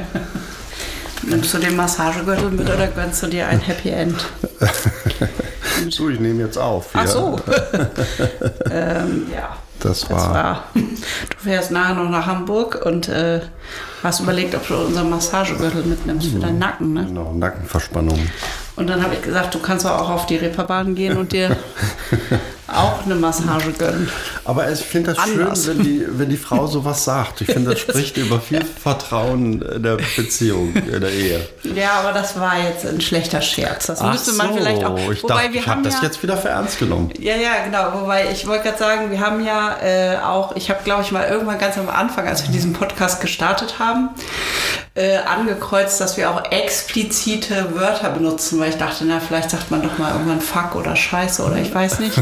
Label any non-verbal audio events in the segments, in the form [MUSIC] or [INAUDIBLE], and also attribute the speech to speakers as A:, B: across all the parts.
A: [LAUGHS] Nimmst du den Massagegürtel mit oder gönnst du dir ein Happy End? [LAUGHS]
B: so, ich nehme jetzt auf.
A: Ach so. [LAUGHS] ähm, ja.
B: Das war,
A: das war. Du fährst nachher noch nach Hamburg und äh, hast überlegt, ob du unseren Massagegürtel mitnimmst für deinen Nacken, ne?
B: Genau, Nackenverspannung.
A: Und dann habe ich gesagt, du kannst auch auf die Reeperbahn gehen und dir auch eine Massage gönnen.
B: Aber ich finde das Anders. schön, wenn die, wenn die Frau sowas sagt. Ich finde, das spricht über viel Vertrauen in der Beziehung, in der Ehe.
A: Ja, aber das war jetzt ein schlechter Scherz. Das Ach müsste man so. vielleicht auch.
B: Ich wobei dachte, wir ich habe das ja, jetzt wieder für ernst genommen.
A: Ja, ja, genau. Wobei ich wollte gerade sagen, wir haben ja äh, auch, ich habe glaube ich mal irgendwann ganz am Anfang, als wir diesen Podcast gestartet haben, äh, angekreuzt, dass wir auch explizite Wörter benutzen, weil ich dachte, na, vielleicht sagt man doch mal irgendwann Fuck oder Scheiße oder ich weiß nicht.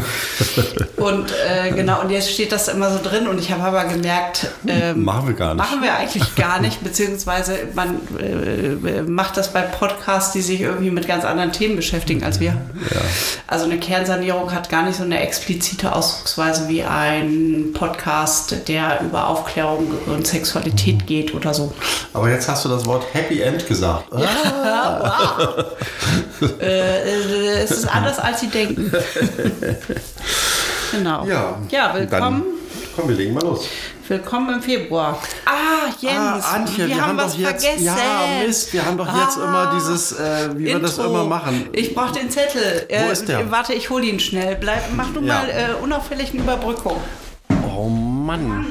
A: [LAUGHS] und äh, genau, und jetzt steht das immer so drin und ich habe aber gemerkt,
B: ähm, machen wir gar nicht.
A: Machen wir eigentlich gar nicht, beziehungsweise man äh, macht das bei Podcasts, die sich irgendwie mit ganz anderen Themen beschäftigen als wir. Ja. Also eine Kernsanierung hat gar nicht so eine explizite Ausdrucksweise wie ein Podcast, der über Aufklärung und Sexualität geht oder so.
B: Aber jetzt hast du das Wort Happy End gesagt.
A: Ja, wow. [LAUGHS] äh, es ist anders, als sie denken. [LAUGHS] genau.
B: Ja,
A: ja willkommen. Dann,
B: komm, wir legen mal los.
A: Willkommen im Februar. Ah, Jens,
B: ah, Antje, wir, wir haben, haben was jetzt, vergessen. Ja, Mist, wir haben doch ah, jetzt immer dieses, äh, wie Intro. wir das immer machen.
A: Ich brauche den Zettel.
B: Wo äh, ist der?
A: Warte, ich hole ihn schnell. Bleib, mach du ja. mal äh, unauffällig eine Überbrückung.
B: Oh Mann. Mann.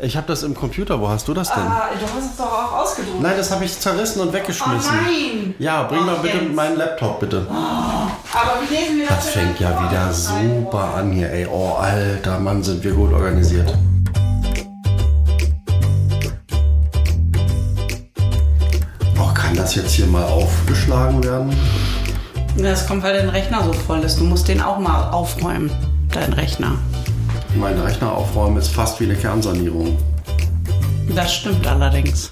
B: Ich habe das im Computer. Wo hast du das denn?
A: Ah, du hast es doch auch ausgedruckt.
B: Nein, das habe ich zerrissen und weggeschmissen.
A: Oh nein!
B: Ja, bring oh, mal bitte Jens. meinen Laptop, bitte. Oh,
A: aber wie lesen wir das?
B: Das fängt ja wieder super an hier, ey. Oh, alter Mann, sind wir gut organisiert. Oh, kann das jetzt hier mal aufgeschlagen werden?
A: Das kommt, weil dein Rechner so voll ist. Du musst den auch mal aufräumen, dein Rechner.
B: Mein Rechner aufräumen ist fast wie eine Kernsanierung.
A: Das stimmt allerdings.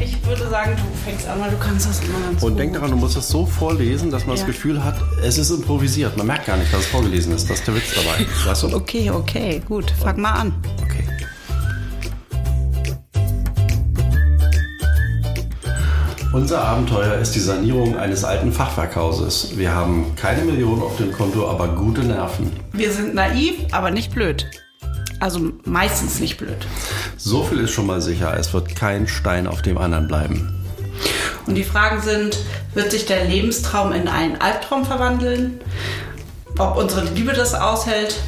A: Ich würde sagen, du fängst an, weil du kannst das immer ganz
B: Und
A: gut.
B: denk daran, du musst es so vorlesen, dass man ja. das Gefühl hat, es ist improvisiert. Man merkt gar nicht, dass es vorgelesen ist. Das ist der Witz dabei. Weißt du?
A: Okay, okay, gut. Fang mal an.
B: Unser Abenteuer ist die Sanierung eines alten Fachwerkhauses. Wir haben keine Millionen auf dem Konto, aber gute Nerven.
A: Wir sind naiv, aber nicht blöd. Also meistens nicht blöd.
B: So viel ist schon mal sicher, es wird kein Stein auf dem anderen bleiben.
A: Und die Fragen sind, wird sich der Lebenstraum in einen Albtraum verwandeln? Ob unsere Liebe das aushält?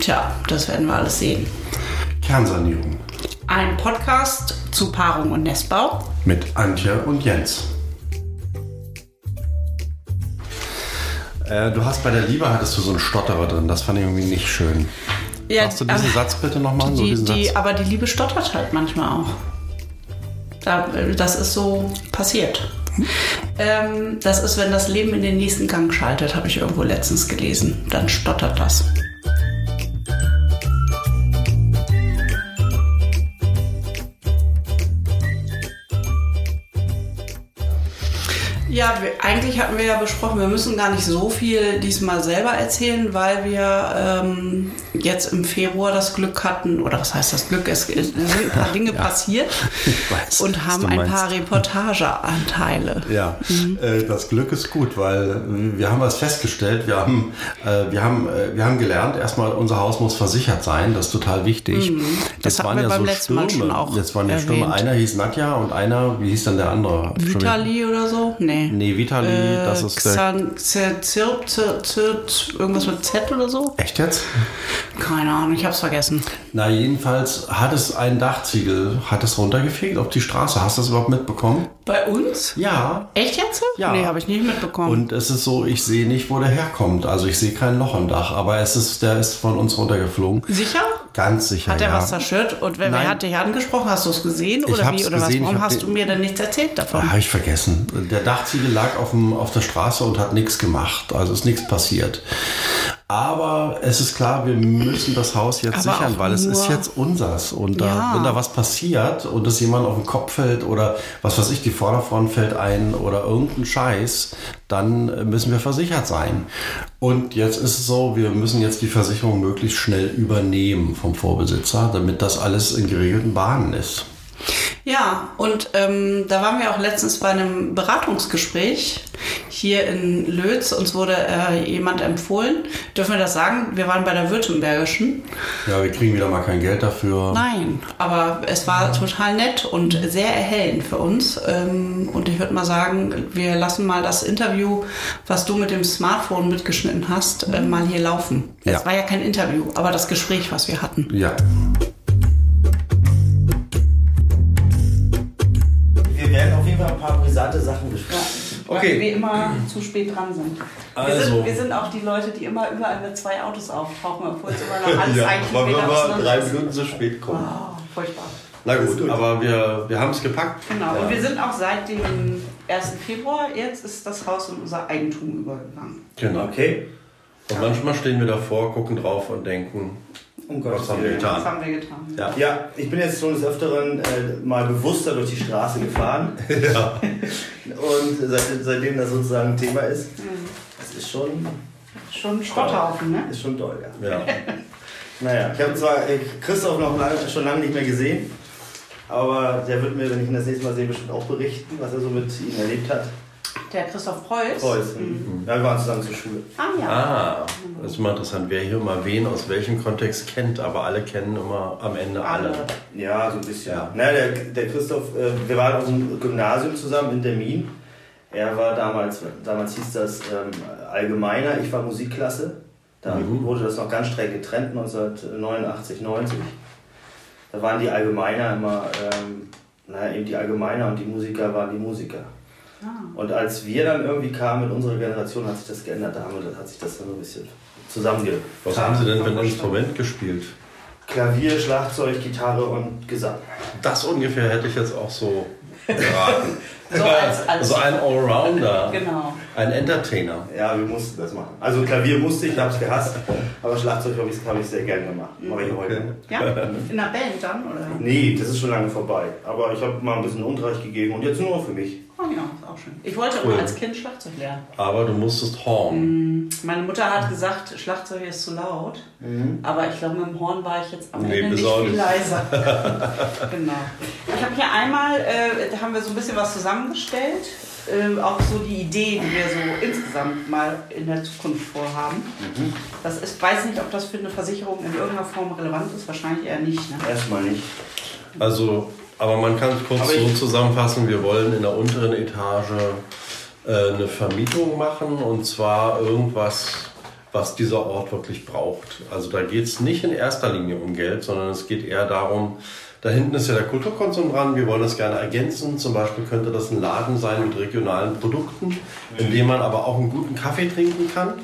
A: Tja, das werden wir alles sehen.
B: Kernsanierung.
A: Ein Podcast zu Paarung und Nestbau.
B: Mit Antje und Jens. Äh, du hast bei der Liebe hattest du so einen Stotterer drin, das fand ich irgendwie nicht schön. Ja, Machst du diesen äh, Satz bitte nochmal?
A: So die, aber die Liebe stottert halt manchmal auch. das ist so passiert. Ähm, das ist, wenn das Leben in den nächsten Gang schaltet, habe ich irgendwo letztens gelesen. Dann stottert das. Ja, wir, eigentlich hatten wir ja besprochen, wir müssen gar nicht so viel diesmal selber erzählen, weil wir ähm, jetzt im Februar das Glück hatten, oder was heißt das Glück? Es, sind ein [LAUGHS] paar Dinge ja, passiert weiß, und haben ein paar Reportageanteile.
B: Ja, mhm. äh, das Glück ist gut, weil wir haben was festgestellt. Wir haben, äh, wir haben, äh, wir haben gelernt, erstmal unser Haus muss versichert sein. Das ist total wichtig. Mhm.
A: Das waren ja beim so letzten Stürme. Mal schon auch.
B: Jetzt waren ja Stürme. Einer hieß Nadja und einer, wie hieß dann der andere?
A: Vitali oder so? Nee.
B: Nee, Vitali, äh, das ist
A: Xan, der... Zirp, Zirp, Zirp, irgendwas mit Z oder so?
B: Echt jetzt?
A: Keine Ahnung, ich hab's vergessen.
B: Na, jedenfalls hat es ein Dachziegel, hat es runtergefegt auf die Straße. Hast du das überhaupt mitbekommen?
A: Bei uns?
B: Ja.
A: Echt jetzt?
B: Ja.
A: Nee, habe ich nicht mitbekommen.
B: Und es ist so, ich sehe nicht, wo der herkommt. Also ich sehe kein Loch im Dach, aber es ist, der ist von uns runtergeflogen.
A: Sicher?
B: Ganz sicher.
A: Hat er
B: ja.
A: was zerstört? Und wer, wer hat dich angesprochen? Hast du es gesehen oder wie? Oder gesehen. was? Warum hast du mir denn nichts erzählt davon?
B: Habe ich vergessen. Der Dachziegel lag auf, dem, auf der Straße und hat nichts gemacht. Also ist nichts passiert. Aber es ist klar, wir müssen das Haus jetzt
A: Aber
B: sichern, weil es ist jetzt unsers. Und da,
A: Ja.
B: wenn da was passiert und es jemand auf den Kopf fällt oder was weiß ich, die Vorderfront fällt ein oder irgendein Scheiß, dann müssen wir versichert sein. Und jetzt ist es so, wir müssen jetzt die Versicherung möglichst schnell übernehmen vom Vorbesitzer, damit das alles in geregelten Bahnen ist.
A: Ja, und ähm, da waren wir auch letztens bei einem Beratungsgespräch hier in Lötz. Uns wurde äh, jemand empfohlen. Dürfen wir das sagen? Wir waren bei der Württembergischen.
B: Ja, wir kriegen wieder mal kein Geld dafür.
A: Nein, aber es war total nett und sehr erhellend für uns. Ähm, Und ich würde mal sagen, wir lassen mal das Interview, was du mit dem Smartphone mitgeschnitten hast, äh, mal hier laufen. Es
B: Ja.
A: war ja kein Interview, aber das Gespräch, was wir hatten.
B: Ja.
C: Wir Fall ein paar brisante Sachen besprechen.
B: Okay.
A: Weil wir immer zu spät dran sind. Wir,
B: Also.
A: sind. wir sind auch die Leute, die immer überall mit zwei Autos auftauchen, obwohl es immer noch alles [LAUGHS] eigentlich
B: weil wir
A: auseinander
B: drei. Minuten zu spät kommen.
A: Oh, furchtbar.
B: Na gut,
C: gut.
B: aber wir, wir haben es gepackt.
A: Genau,
B: Ja.
A: und wir sind auch seit dem 1. Februar, jetzt ist das Haus in unser Eigentum übergegangen.
B: Genau.
C: Okay.
B: Und manchmal stehen wir davor, gucken drauf und denken,
C: Um
B: was haben wir
C: Willen.
A: Das
B: getan?
A: haben wir getan.
B: Ja.
C: Ja, ich bin jetzt schon des Öfteren äh, mal bewusster durch die Straße gefahren. [LAUGHS]
B: Ja.
C: Und seit, seitdem das sozusagen ein Thema ist, das ist schon,
A: Schon ein Schrotthaufen, ne?
C: ist schon toll, ja.
B: ja. [LAUGHS]
C: Naja, ich habe zwar äh, Christoph noch lange, schon lange nicht mehr gesehen, aber der wird mir, wenn ich ihn das nächste Mal sehe, bestimmt auch berichten, was er so mit ihm erlebt hat.
A: Der Christoph Preuß.
C: Preuß. Ja, wir waren zusammen zur Schule.
A: Ah ja.
B: Ah, das ist immer interessant, wer hier mal wen aus welchem Kontext kennt, aber alle kennen immer am Ende alle.
A: Alle.
C: Ja, so ein bisschen.
B: Ja.
C: Naja, der, der Christoph, äh, wir waren auf dem Gymnasium zusammen in Termin. Er war damals, damals hieß das ähm, Allgemeiner, ich war Musikklasse. Da
B: Mhm.
C: wurde das noch ganz streng getrennt, 1989, 90. Da waren die Allgemeiner immer, ähm, naja, eben die Allgemeiner und die Musiker waren die Musiker.
A: Ah.
C: Und als wir dann irgendwie kamen mit unserer Generation, hat sich das geändert. Da haben wir, hat sich das dann so ein bisschen zusammengebracht.
B: Was haben Sie denn für ein Instrument gespielt?
C: Klavier, Schlagzeug, Gitarre und Gesang.
B: Das ungefähr hätte ich jetzt auch so [LAUGHS] geraten.
A: So als- als-
B: also ein Allrounder,
A: Genau.
B: Ein Entertainer.
C: Ja, wir mussten das machen. Also Klavier musste ich, habe es gehasst, aber Schlagzeug habe ich, hab ich sehr gerne gemacht. Mache ich heute.
A: Ja? In der Band dann, oder?
C: Nee, das ist schon lange vorbei. Aber ich habe mal ein bisschen Unterricht gegeben und jetzt nur für mich.
A: Oh ja, ist auch schön. Ich wollte
B: Cool.
A: immer als Kind Schlagzeug lernen.
B: Aber du musstest Horn.
A: Meine Mutter hat gesagt, Schlagzeug ist zu laut. Aber ich glaube, mit dem Horn war ich jetzt am
B: Nee,
A: Ende nicht viel leiser. [LAUGHS] genau. Ich habe hier einmal, äh, da haben wir so ein bisschen was zusammengestellt. Äh, auch so die Idee, die wir so insgesamt mal in der Zukunft vorhaben. Das ist, weiß nicht, ob das für eine Versicherung in irgendeiner Form relevant ist. Wahrscheinlich eher nicht. Ne?
C: Erstmal nicht.
B: Also, aber man kann es kurz
C: Aber
B: so zusammenfassen, wir wollen in der unteren Etage äh, eine Vermietung machen und zwar irgendwas, was dieser Ort wirklich braucht. Also da geht es nicht in erster Linie um Geld, sondern es geht eher darum, da hinten ist ja der Kulturkonsum dran, wir wollen das gerne ergänzen. Zum Beispiel könnte das ein Laden sein mit regionalen Produkten, in dem man aber auch einen guten Kaffee trinken kann.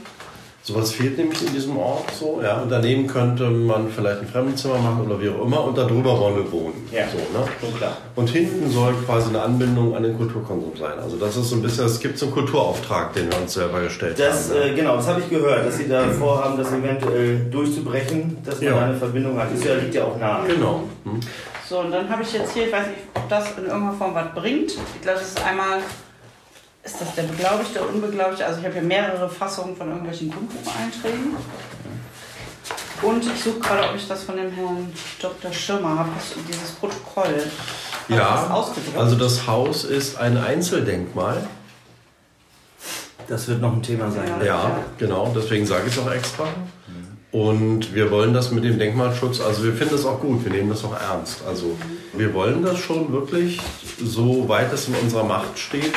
B: Sowas fehlt nämlich in diesem Ort so. Ja. Und daneben könnte man vielleicht ein Fremdenzimmer machen oder wie auch immer und darüber wollen wir wohnen.
C: Ja.
B: So, ne?
C: Schon klar.
B: Und hinten soll quasi eine Anbindung an den Kulturkonsum sein. Also das ist so ein bisschen, es gibt so einen Kulturauftrag, den wir uns selber gestellt
C: Das,
B: haben. ne?
C: äh, genau, das habe ich gehört, dass Sie da vorhaben, das eventuell durchzubrechen, dass man
B: Ja.
C: eine Verbindung hat. Ist ja, liegt ja auch nah.
B: genau. Hm?
A: So, und dann habe ich jetzt hier, ich weiß nicht, ob das in irgendeiner Form was bringt. Ich glaube, das ist einmal, ist das der beglaubigte oder unbeglaubigte? Also ich habe hier mehrere Fassungen von irgendwelchen Grundbucheinträgen. Und ich suche gerade, ob ich das von dem Herrn Dr. Schirmer habe, das- dieses Protokoll. Hat das
B: Ja,
A: ausgedruckt?
B: also das Haus ist ein Einzeldenkmal.
C: Das wird noch ein Thema sein.
B: Ja, genau, deswegen sage ich es auch extra. Und wir wollen das mit dem Denkmalschutz, also wir finden das auch gut, wir nehmen das auch ernst. Also wir wollen das schon wirklich, so weit es in unserer Macht steht,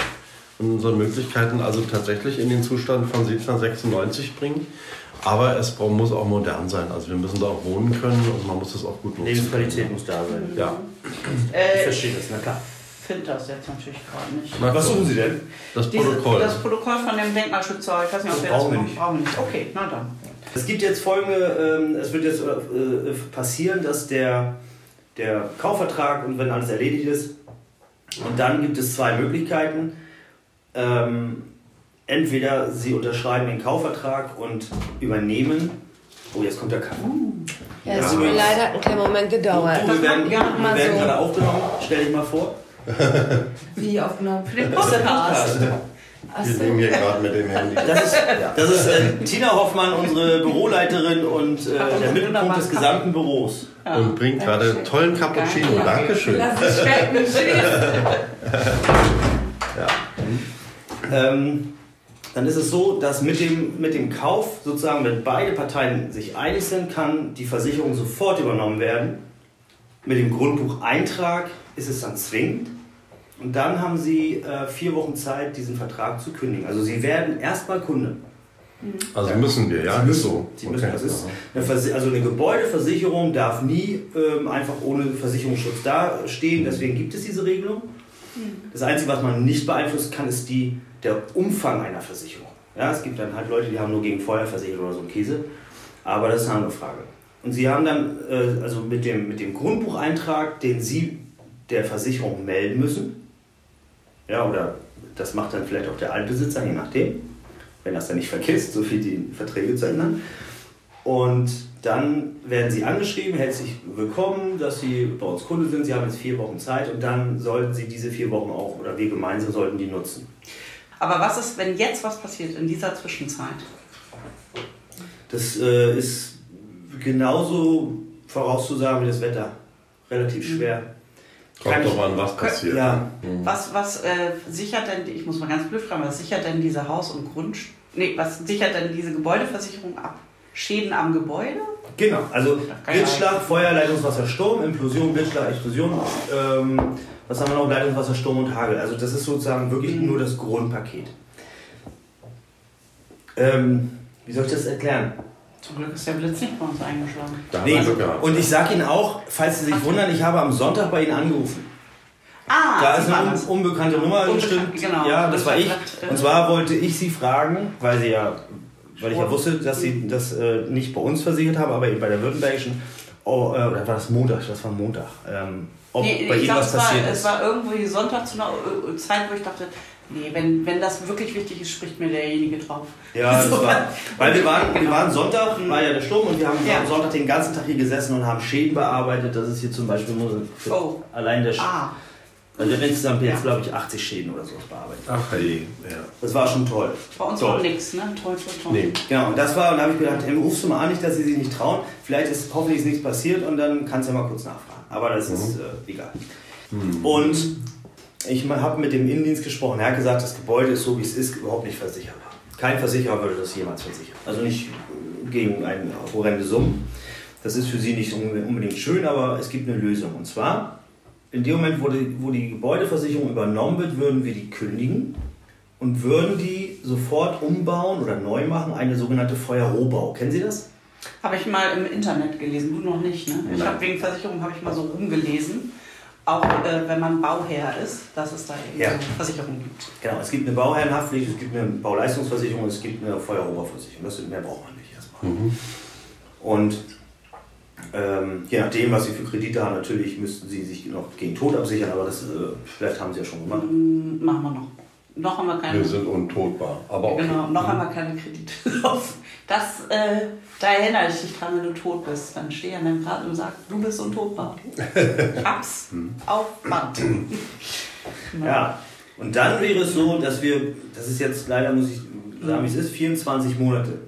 B: unseren Möglichkeiten, also tatsächlich in den Zustand von 1796 bringen. Aber es muss auch modern sein. Also wir müssen da auch wohnen können und man muss das auch gut nutzen.
C: Lebensqualität muss da sein.
B: Ja.
C: Ich
A: äh, ich
C: verstehe das, na klar.
A: finde das jetzt natürlich gerade nicht.
B: Na,
C: Was suchen Sie denn?
B: Das
A: Diese,
B: Protokoll.
A: das Protokoll von dem Denkmalschützer, ich weiß nicht, ob
C: Das
A: wir das
C: brauchen wir nicht.
A: Brauchen wir nicht. Okay, na dann.
C: Es gibt jetzt folgende, ähm, es wird jetzt äh, passieren, dass der, der Kaufvertrag und wenn alles erledigt ist, und dann gibt es zwei Möglichkeiten. Ähm, entweder Sie unterschreiben den Kaufvertrag und übernehmen. Oh, jetzt kommt der Kaffee.
D: Ja, es tut mir leid, hat einen kleinen Moment gedauert.
C: Oh, wir werden,
A: ja,
C: wir
D: mal
C: werden
D: so.
C: gerade aufgenommen. Stell dich mal vor. [LAUGHS]
A: Wie aufgenommen für den
C: Das ist
A: Podcast.
E: Wir nehmen hier gerade mit dem Handy.
C: Das ist, das ist äh, Tina Hoffmann, unsere Büroleiterin und äh, der Mittelpunkt des gesamten Büros.
E: Und bringt gerade tollen Cappuccino. Dankeschön.
A: Lass es schmecken. [LAUGHS]
C: Ähm, dann ist es so, dass mit dem, mit dem Kauf, sozusagen, wenn beide Parteien sich einig sind, kann die Versicherung sofort übernommen werden. Mit dem Grundbucheintrag ist es dann zwingend. Und dann haben Sie äh, vier Wochen Zeit, diesen Vertrag zu kündigen. Also Sie werden erstmal Kunde.
E: Also müssen wir, ja?
C: Sie
E: Ist so.
C: Sie müssen,
E: Okay.
C: das ist eine also eine Gebäudeversicherung darf nie ähm, einfach ohne Versicherungsschutz dastehen. Deswegen gibt es diese Regelung. Das Einzige, was man nicht beeinflussen kann, ist die, der Umfang einer Versicherung. Ja, es gibt dann halt Leute, die haben nur gegen Feuer versichert oder so ein Käse. Aber das ist eine andere Frage. Und Sie haben dann äh, also mit dem, mit dem Grundbucheintrag, den Sie der Versicherung melden müssen, ja, oder das macht dann vielleicht auch der Altbesitzer, je nachdem, wenn das dann nicht vergisst, so viel die Verträge zu ändern. Und dann werden Sie angeschrieben, herzlich willkommen, dass Sie bei uns Kunde sind. Sie haben jetzt vier Wochen Zeit und dann sollten Sie diese vier Wochen auch, oder wir gemeinsam sollten die nutzen.
A: Aber was ist, wenn jetzt was passiert in dieser Zwischenzeit?
C: Das äh, ist genauso vorauszusagen wie das Wetter. Relativ schwer. Kann
E: Kommt doch an, was passiert.
C: Ja,
A: Was, was äh, sichert denn, ich muss mal ganz blöd fragen, was sichert denn diese Haus- und Grund... Nee, was sichert denn diese Gebäudeversicherung ab? Schäden am Gebäude?
C: Genau, also Blitzschlag, Feuer, Leitungswasser, Sturm, Implosion, Blitzschlag, Explosion. Ähm, was haben wir noch? Leitungswasser, Sturm und Hagel. Also das ist sozusagen wirklich
A: Mhm.
C: nur das Grundpaket. Ähm, wie soll ich das erklären?
A: Zum Glück ist der Blitz nicht bei uns eingeschlagen.
E: Da
C: Nee,
E: gehabt.
C: und ich sage Ihnen auch, falls Sie sich wundern, ich habe am Sonntag bei Ihnen angerufen.
A: Ah,
C: Da ist eine unbekannte Nummer
A: Unbekannt,
C: bestimmt.
A: genau.
C: Ja, das war ich.
A: Äh,
C: Und zwar wollte ich Sie fragen, weil Sie ja, weil ich ja wusste, dass Sie das äh, nicht bei uns versichert haben, aber eben bei der Württembergischen. Oh, äh, oder war das Montag? Das war Montag. Ähm, ob
A: Nee,
C: bei Ihnen was
A: es war,
C: passiert
A: es
C: ist.
A: war irgendwie Sonntag zu einer äh, Zeit, wo ich dachte, nee, wenn, wenn das wirklich wichtig ist, spricht mir derjenige drauf.
C: Ja, das [LAUGHS]
A: So.
C: war, weil wir waren, wir waren Sonntag, war ja der Sturm und wir haben
A: Ja.
C: am Sonntag den ganzen Tag hier gesessen und haben Schäden bearbeitet. Das ist hier zum Beispiel nur für
A: Oh.
C: allein der Sch
A: Ah,
C: Also wir haben insgesamt jetzt,
A: Ja.
C: glaube ich, 80 Schäden oder sowas bearbeitet.
E: Ach hey, ja.
C: Das war schon toll.
A: bei uns
C: Toll.
A: war nichts, ne? Toll, toll, toll.
E: Nee.
C: Genau, und das war, und da habe ich gedacht, ähm, rufst du mal an, nicht, dass sie sich nicht trauen. Vielleicht ist hoffentlich ist nichts passiert und dann kannst du ja mal kurz nachfragen. Aber das ist äh, egal. Und ich habe mit dem Innendienst gesprochen. Er hat gesagt, das Gebäude ist so, wie es ist, überhaupt nicht versicherbar. Kein Versicherer würde das jemals versichern. Also nicht äh, gegen eine horrende Summe. Das ist für sie nicht unbedingt schön, aber es gibt eine Lösung. Und zwar, in dem Moment, wo die, wo die Gebäudeversicherung übernommen wird, würden wir die kündigen und würden die sofort umbauen oder neu machen, eine sogenannte Feuerrohbau. Kennen Sie das?
A: Habe ich mal im Internet gelesen, du noch nicht, ne? Ich habe wegen Versicherung habe ich mal so rumgelesen. Auch äh, wenn man Bauherr ist, dass es da eben
C: Ja.
A: Versicherungen gibt.
C: Genau, es gibt eine Bauherrenhaftpflicht, es gibt eine Bauleistungsversicherung, es gibt eine Feuerrohrversicherung. Das sind, mehr braucht man nicht erstmal. Und ähm, je nachdem, was Sie für Kredite haben, natürlich müssten Sie sich noch gegen Tod absichern, aber das äh, vielleicht haben Sie ja schon gemacht.
A: Mm, Machen wir noch. Noch haben wir keine.
E: Wir sind untotbar. Aber okay.
A: Genau, noch haben wir keine Kredite drauf. [LAUGHS] Das, äh, da erinnere ich dich dran, wenn du tot bist. Dann stehe ich an deinem Rad und sag, du bist untot. Ich [LAUGHS] hab's auf Band. [CLEARS THROAT] Genau.
C: Ja, und dann wäre es so, dass wir, das ist jetzt leider, muss ich sagen, wie es ist, 24 Monate.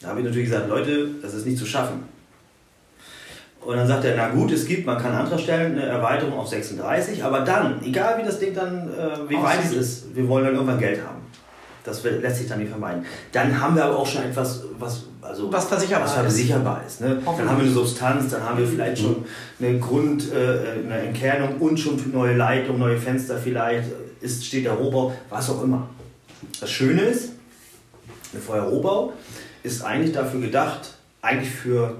C: Da habe ich natürlich gesagt, Leute, das ist nicht zu schaffen. Und dann sagt er, na gut, es gibt, man kann Antrag stellen, eine Erweiterung auf 36, aber dann, egal wie das Ding dann, äh, wie weit es ist, wir wollen dann irgendwann Geld haben. Das lässt sich dann nicht vermeiden. Dann haben wir aber auch schon etwas, was, also,
A: Was versicherbar
C: was
A: ist.
C: versicherbar ist. Ne? Dann haben wir eine Substanz, dann haben wir vielleicht schon eine Grund, äh, eine Entkernung und schon neue Leitung, neue Fenster vielleicht, ist, steht der Rohbau, was auch immer. Das Schöne ist, eine Feuerrohbau ist eigentlich dafür gedacht, eigentlich für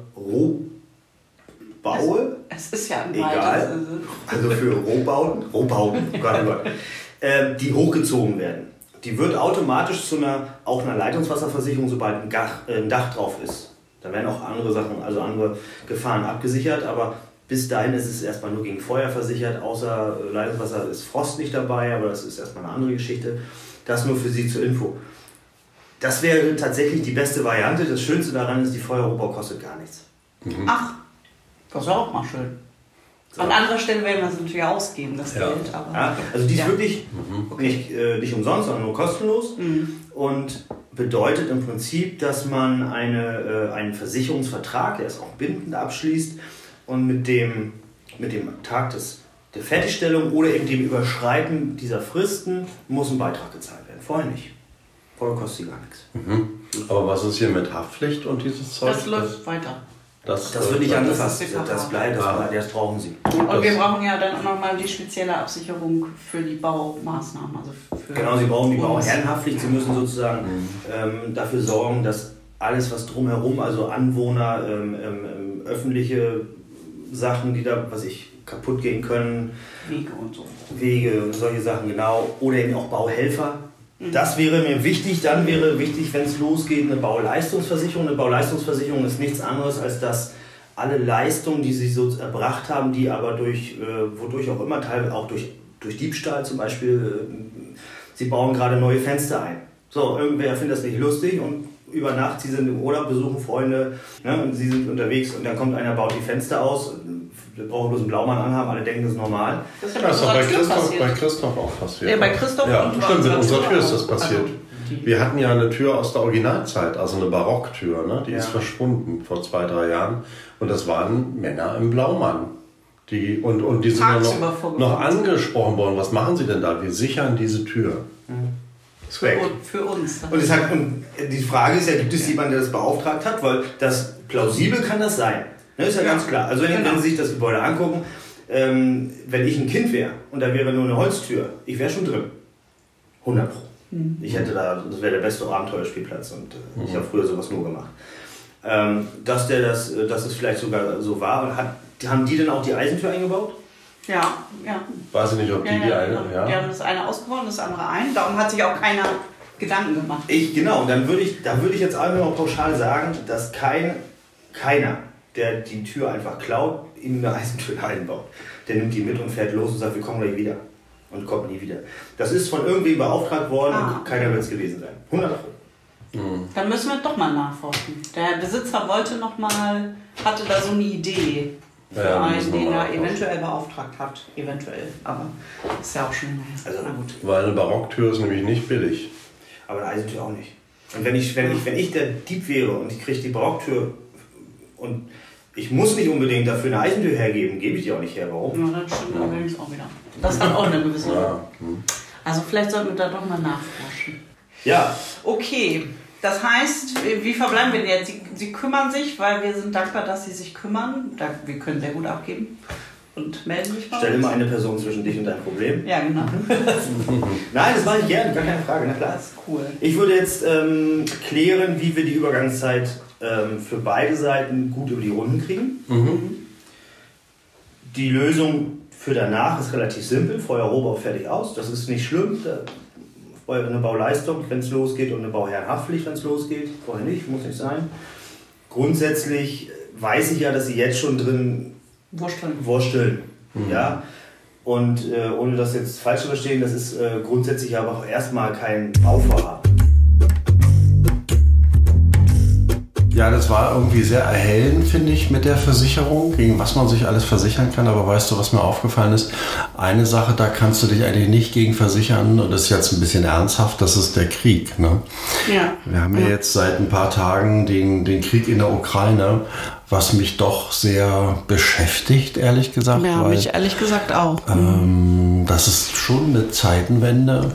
C: Rohbaue,
A: Es ist ja ein
C: Egal. also für Rohbauten, Rohbauten, oh Gott, oh Gott, äh, die hochgezogen werden. Die wird automatisch zu einer, auch einer Leitungswasserversicherung, sobald ein Dach, äh, ein Dach drauf ist. Da werden auch andere Sachen, also andere Gefahren abgesichert, aber bis dahin ist es erstmal nur gegen Feuer versichert, außer äh, Leitungswasser ist Frost nicht dabei, aber das ist erstmal eine andere Geschichte. Das nur für Sie zur Info. das wäre tatsächlich die beste Variante. Das Schönste daran ist, die Feuerrohrbau kostet gar nichts.
A: Ach, das wäre auch mal schön. An anderer Stelle werden wir es natürlich ausgeben, das
B: Ja.
A: Geld. Aber
C: Ja, also die ist
A: Ja.
C: wirklich nicht, äh, nicht umsonst, sondern nur kostenlos
A: Mhm.
C: und bedeutet im Prinzip, dass man eine, äh, einen Versicherungsvertrag, der ist auch bindend, abschließt und mit dem, mit dem Tag des, der Fertigstellung oder eben dem Überschreiten dieser Fristen muss ein Beitrag gezahlt werden. Vorher nicht. Vorher kostet sie gar nichts.
B: Aber was ist hier mit Haftpflicht und dieses Zeug?
A: das läuft weiter.
B: Das,
C: Das wird nicht
B: äh,
C: angefasst. Das, das bleibt, das, bleibt, das brauchen sie.
A: Und wir brauchen ja dann auch nochmal die spezielle Absicherung für die Baumaßnahmen. Also für
C: Genau, sie brauchen die. Bauherrenhaftpflicht. Sie müssen sozusagen ähm, dafür sorgen, dass alles, was drumherum, also Anwohner, ähm, ähm, ähm, öffentliche Sachen, die da, was ich, kaputt gehen können,
A: Wege und so.
C: Wege, solche Sachen, genau, oder eben auch Bauhelfer. Das wäre mir wichtig. Dann wäre wichtig, wenn es losgeht, eine Bauleistungsversicherung. Eine Bauleistungsversicherung ist nichts anderes, als dass alle Leistungen, die sie so erbracht haben, die aber durch, äh, wodurch auch immer, teilweise auch durch, durch Diebstahl zum Beispiel, äh, sie bauen gerade neue Fenster ein. So, irgendwer findet das nicht lustig und über Nacht, sie sind im Urlaub, besuchen Freunde, ne, und sie sind unterwegs und dann kommt einer, baut die Fenster aus, wir brauchen bloß einen Blaumann anhaben, alle denken, das ist normal.
A: Das ist ja
B: ist bei Christoph,
A: passiert.
B: bei Christoph auch passiert.
A: Ja, bei Christoph
B: Ja,
A: und
B: stimmt, mit
A: unserer
B: Tür ist das passiert.
A: Also,
B: Wir hatten ja eine Tür aus der Originalzeit, also eine Barocktür, ne? die
C: Ja.
B: ist verschwunden vor zwei, drei Jahren. Und das waren Männer im Blaumann. Die, und, und die sind ja
A: Tagsüber
B: noch, noch angesprochen worden. Was machen sie denn da? Wir sichern diese Tür. Ist
A: Für, für uns.
C: Und, es hat, und die Frage ist ja, gibt es jemanden, der das beauftragt hat? Weil das plausibel kann das sein. Ne, ist ja, ganz klar. Also wenn,
A: Genau.
C: wenn Sie sich das Gebäude angucken, ähm, wenn ich ein Kind wäre und da wäre nur eine Holztür, ich wäre schon drin. 100 Pro.
A: Mhm.
C: Ich hätte da, das wäre der beste Abenteuerspielplatz und äh, ich habe früher sowas nur gemacht. Ähm, dass der das, äh, dass es vielleicht sogar so war und hat, haben die denn auch die Eisentür eingebaut?
A: Ja, ja.
B: Weiß ich nicht, ob die
A: ja,
B: die
A: ja,
B: eine.
A: genau.
B: Ja.
A: Die haben das eine ausgebaut und das andere ein. Darum hat sich auch keiner Gedanken gemacht.
C: Ich, genau, und dann würde ich, da würde ich jetzt einfach mal pauschal sagen, dass kein, keiner, der die Tür einfach klaut, in eine Eisentür [LAUGHS] einbaut. Der nimmt die mit und fährt los und sagt, wir kommen gleich wieder. Und kommt nie wieder. Das ist von irgendwem beauftragt worden
A: Ah.
C: und keiner wird es gewesen sein. 100 Pro.
A: Dann müssen wir doch mal nachforschen. Der Besitzer wollte noch mal, hatte da so eine Idee für
B: Ja,
A: einen, den er eventuell beauftragt hat. Eventuell, aber ist ja auch schon.
C: Also,
A: Na gut.
B: Weil eine Barocktür ist nämlich nicht billig.
C: Aber eine Eisentür auch nicht. Und wenn ich, wenn ich, wenn ich der Dieb wäre und ich kriege die Barocktür und ich muss nicht unbedingt dafür eine Eisentür hergeben, gebe ich die auch nicht her. Warum?
A: Ja, das stimmt allerdings auch wieder. Das hat auch eine gewisse.
B: Ja. Hm.
A: Also vielleicht sollten wir da doch mal nachforschen.
C: Ja,
A: Okay, das heißt, wie verbleiben wir denn jetzt? Sie, Sie kümmern sich, weil wir sind dankbar, dass Sie sich kümmern. Da, wir können sehr gut abgeben und melden sich bei
C: stell immer eine Person zwischen dich und dein Problem.
A: Ja, genau. [LAUGHS]
C: Nein, das mache ich gerne, gar keine Frage, na klar.
A: Das ist cool.
C: Ich würde jetzt ähm, klären, wie wir die Übergangszeit ähm, für beide Seiten gut über die Runden kriegen. Die Lösung für danach ist relativ simpel. Feuer, Rohbau, fertig aus. Das ist nicht schlimm. Eine Bauleistung, wenn es losgeht, und eine Bauherrenhaftpflicht, wenn es losgeht. Vorher nicht, muss nicht sein. Grundsätzlich weiß ich ja, dass sie jetzt schon drin
A: Wursteln.
C: wursteln. Ja? Und äh, ohne das jetzt falsch zu verstehen, das ist äh, grundsätzlich aber auch erstmal kein Bauvorhaben.
B: Ja, das war irgendwie sehr erhellend, finde ich, mit der Versicherung, gegen was man sich alles versichern kann. Aber weißt du, was mir aufgefallen ist? Eine Sache, da kannst du dich eigentlich nicht gegen versichern, und das ist jetzt ein bisschen ernsthaft, das ist der Krieg. Ne?
A: Ja.
B: Wir haben ja jetzt seit ein paar Tagen den, den Krieg in der Ukraine, was mich doch sehr beschäftigt, ehrlich gesagt.
A: Ja,
B: weil,
A: mich ehrlich gesagt auch.
B: ähm, das ist schon eine Zeitenwende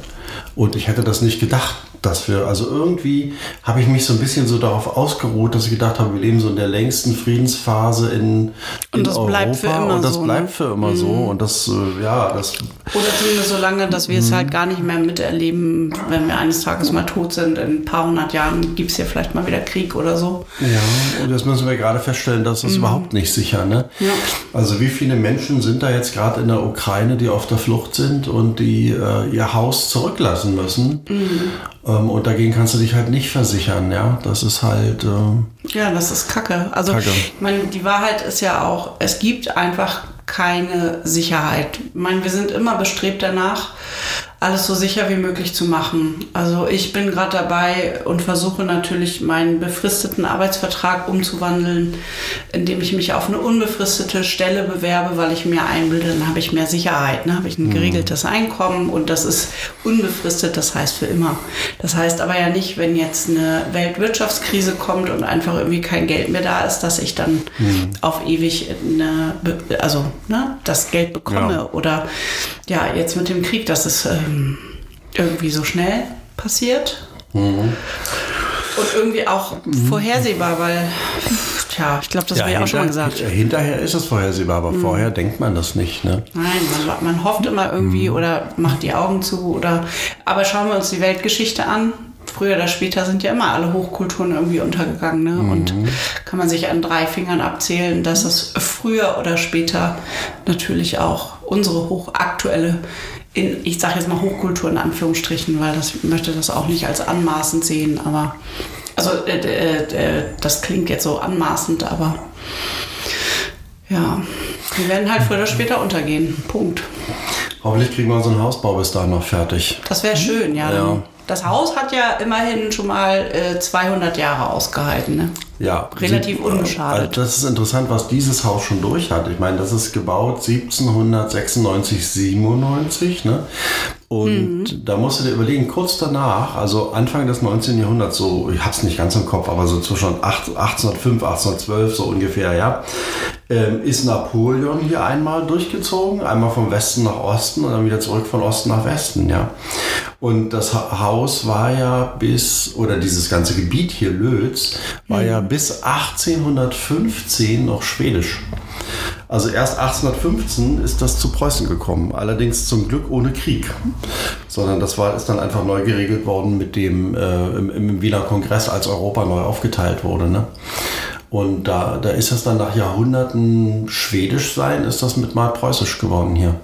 B: und ich hätte das nicht gedacht, dass wir, also irgendwie habe ich mich so ein bisschen so darauf ausgeruht, dass ich gedacht habe, wir leben so in der längsten Friedensphase in, in
A: Und das
B: Europa
A: bleibt für immer
B: und das
A: so,
B: bleibt
A: ne?
B: für immer so und das, äh, ja, das
A: Oder zumindest so lange, dass wir es halt gar nicht mehr miterleben, wenn wir eines Tages mal tot sind. In ein paar hundert Jahren gibt es hier vielleicht mal wieder Krieg oder so.
B: Ja, und jetzt müssen wir gerade feststellen, dass das überhaupt nicht sicher, ne?
A: Ja.
B: Also wie viele Menschen sind da jetzt gerade in der Ukraine, die auf der Flucht sind und die äh, ihr Haus zurücklassen müssen? Ähm, und dagegen kannst du dich halt nicht versichern, ja? Das ist halt, äh,
A: Ja, das ist Kacke. Also,
B: Kacke.
A: ich meine, die Wahrheit ist ja auch, es gibt einfach keine Sicherheit. Ich meine, wir sind immer bestrebt danach, alles so sicher wie möglich zu machen. Also ich bin gerade dabei und versuche natürlich meinen befristeten Arbeitsvertrag umzuwandeln, indem ich mich auf eine unbefristete Stelle bewerbe, weil ich mir einbilde, dann habe ich mehr Sicherheit, ne? habe ich ein geregeltes Einkommen und das ist unbefristet, das heißt für immer. Das heißt aber ja nicht, wenn jetzt eine Weltwirtschaftskrise kommt und einfach irgendwie kein Geld mehr da ist, dass ich dann mhm. auf ewig eine, also ne, das Geld bekomme ja. oder ja, jetzt mit dem Krieg, dass es ähm, irgendwie so schnell passiert. Mhm. Und irgendwie auch mhm. vorhersehbar, weil, tja, ich glaube, das ja, habe ich auch schon mal gesagt.
B: Hinterher ist es vorhersehbar, aber mhm. vorher denkt man das nicht. Ne?
A: Nein, man, man hofft immer irgendwie mhm. oder macht die Augen zu. oder. Aber schauen wir uns die Weltgeschichte an früher oder später sind ja immer alle Hochkulturen irgendwie untergegangen. Ne? Mhm. Und kann man sich an drei Fingern abzählen, dass es früher oder später natürlich auch unsere hochaktuelle, in, ich sage jetzt mal Hochkultur in Anführungsstrichen, weil das möchte das auch nicht als anmaßend sehen, aber also äh, äh, äh, das klingt jetzt so anmaßend, aber ja, die werden halt früher oder später untergehen. Punkt.
B: Hoffentlich kriegen wir unseren Hausbau bis dahin noch fertig.
A: Das wäre schön, ja. ja. Das Haus hat ja immerhin schon mal äh, 200 Jahre ausgehalten. Ne?
B: Ja.
A: Relativ unbeschadet.
B: Das ist interessant, was dieses Haus schon durch hat. Ich meine, das ist gebaut 1796, 97. Ne? Und mhm. da musst du dir überlegen, kurz danach, also Anfang des 19. Jahrhunderts, so, ich hab's nicht ganz im Kopf, aber so zwischen 1805, 1812, so ungefähr, ja, ähm, ist Napoleon hier einmal durchgezogen, einmal vom Westen nach Osten und dann wieder zurück von Osten nach Westen, ja. Und das Haus war ja bis, oder dieses ganze Gebiet hier, Lötz, war mhm. ja bis 1815 noch schwedisch. Also erst 1815 ist das zu Preußen gekommen, allerdings zum Glück ohne Krieg, sondern das war, ist dann einfach neu geregelt worden mit dem äh, im, im, Wiener Kongress, als Europa neu aufgeteilt wurde. Ne? Und da, da ist es dann nach Jahrhunderten schwedisch sein, ist das mit mal preußisch geworden hier.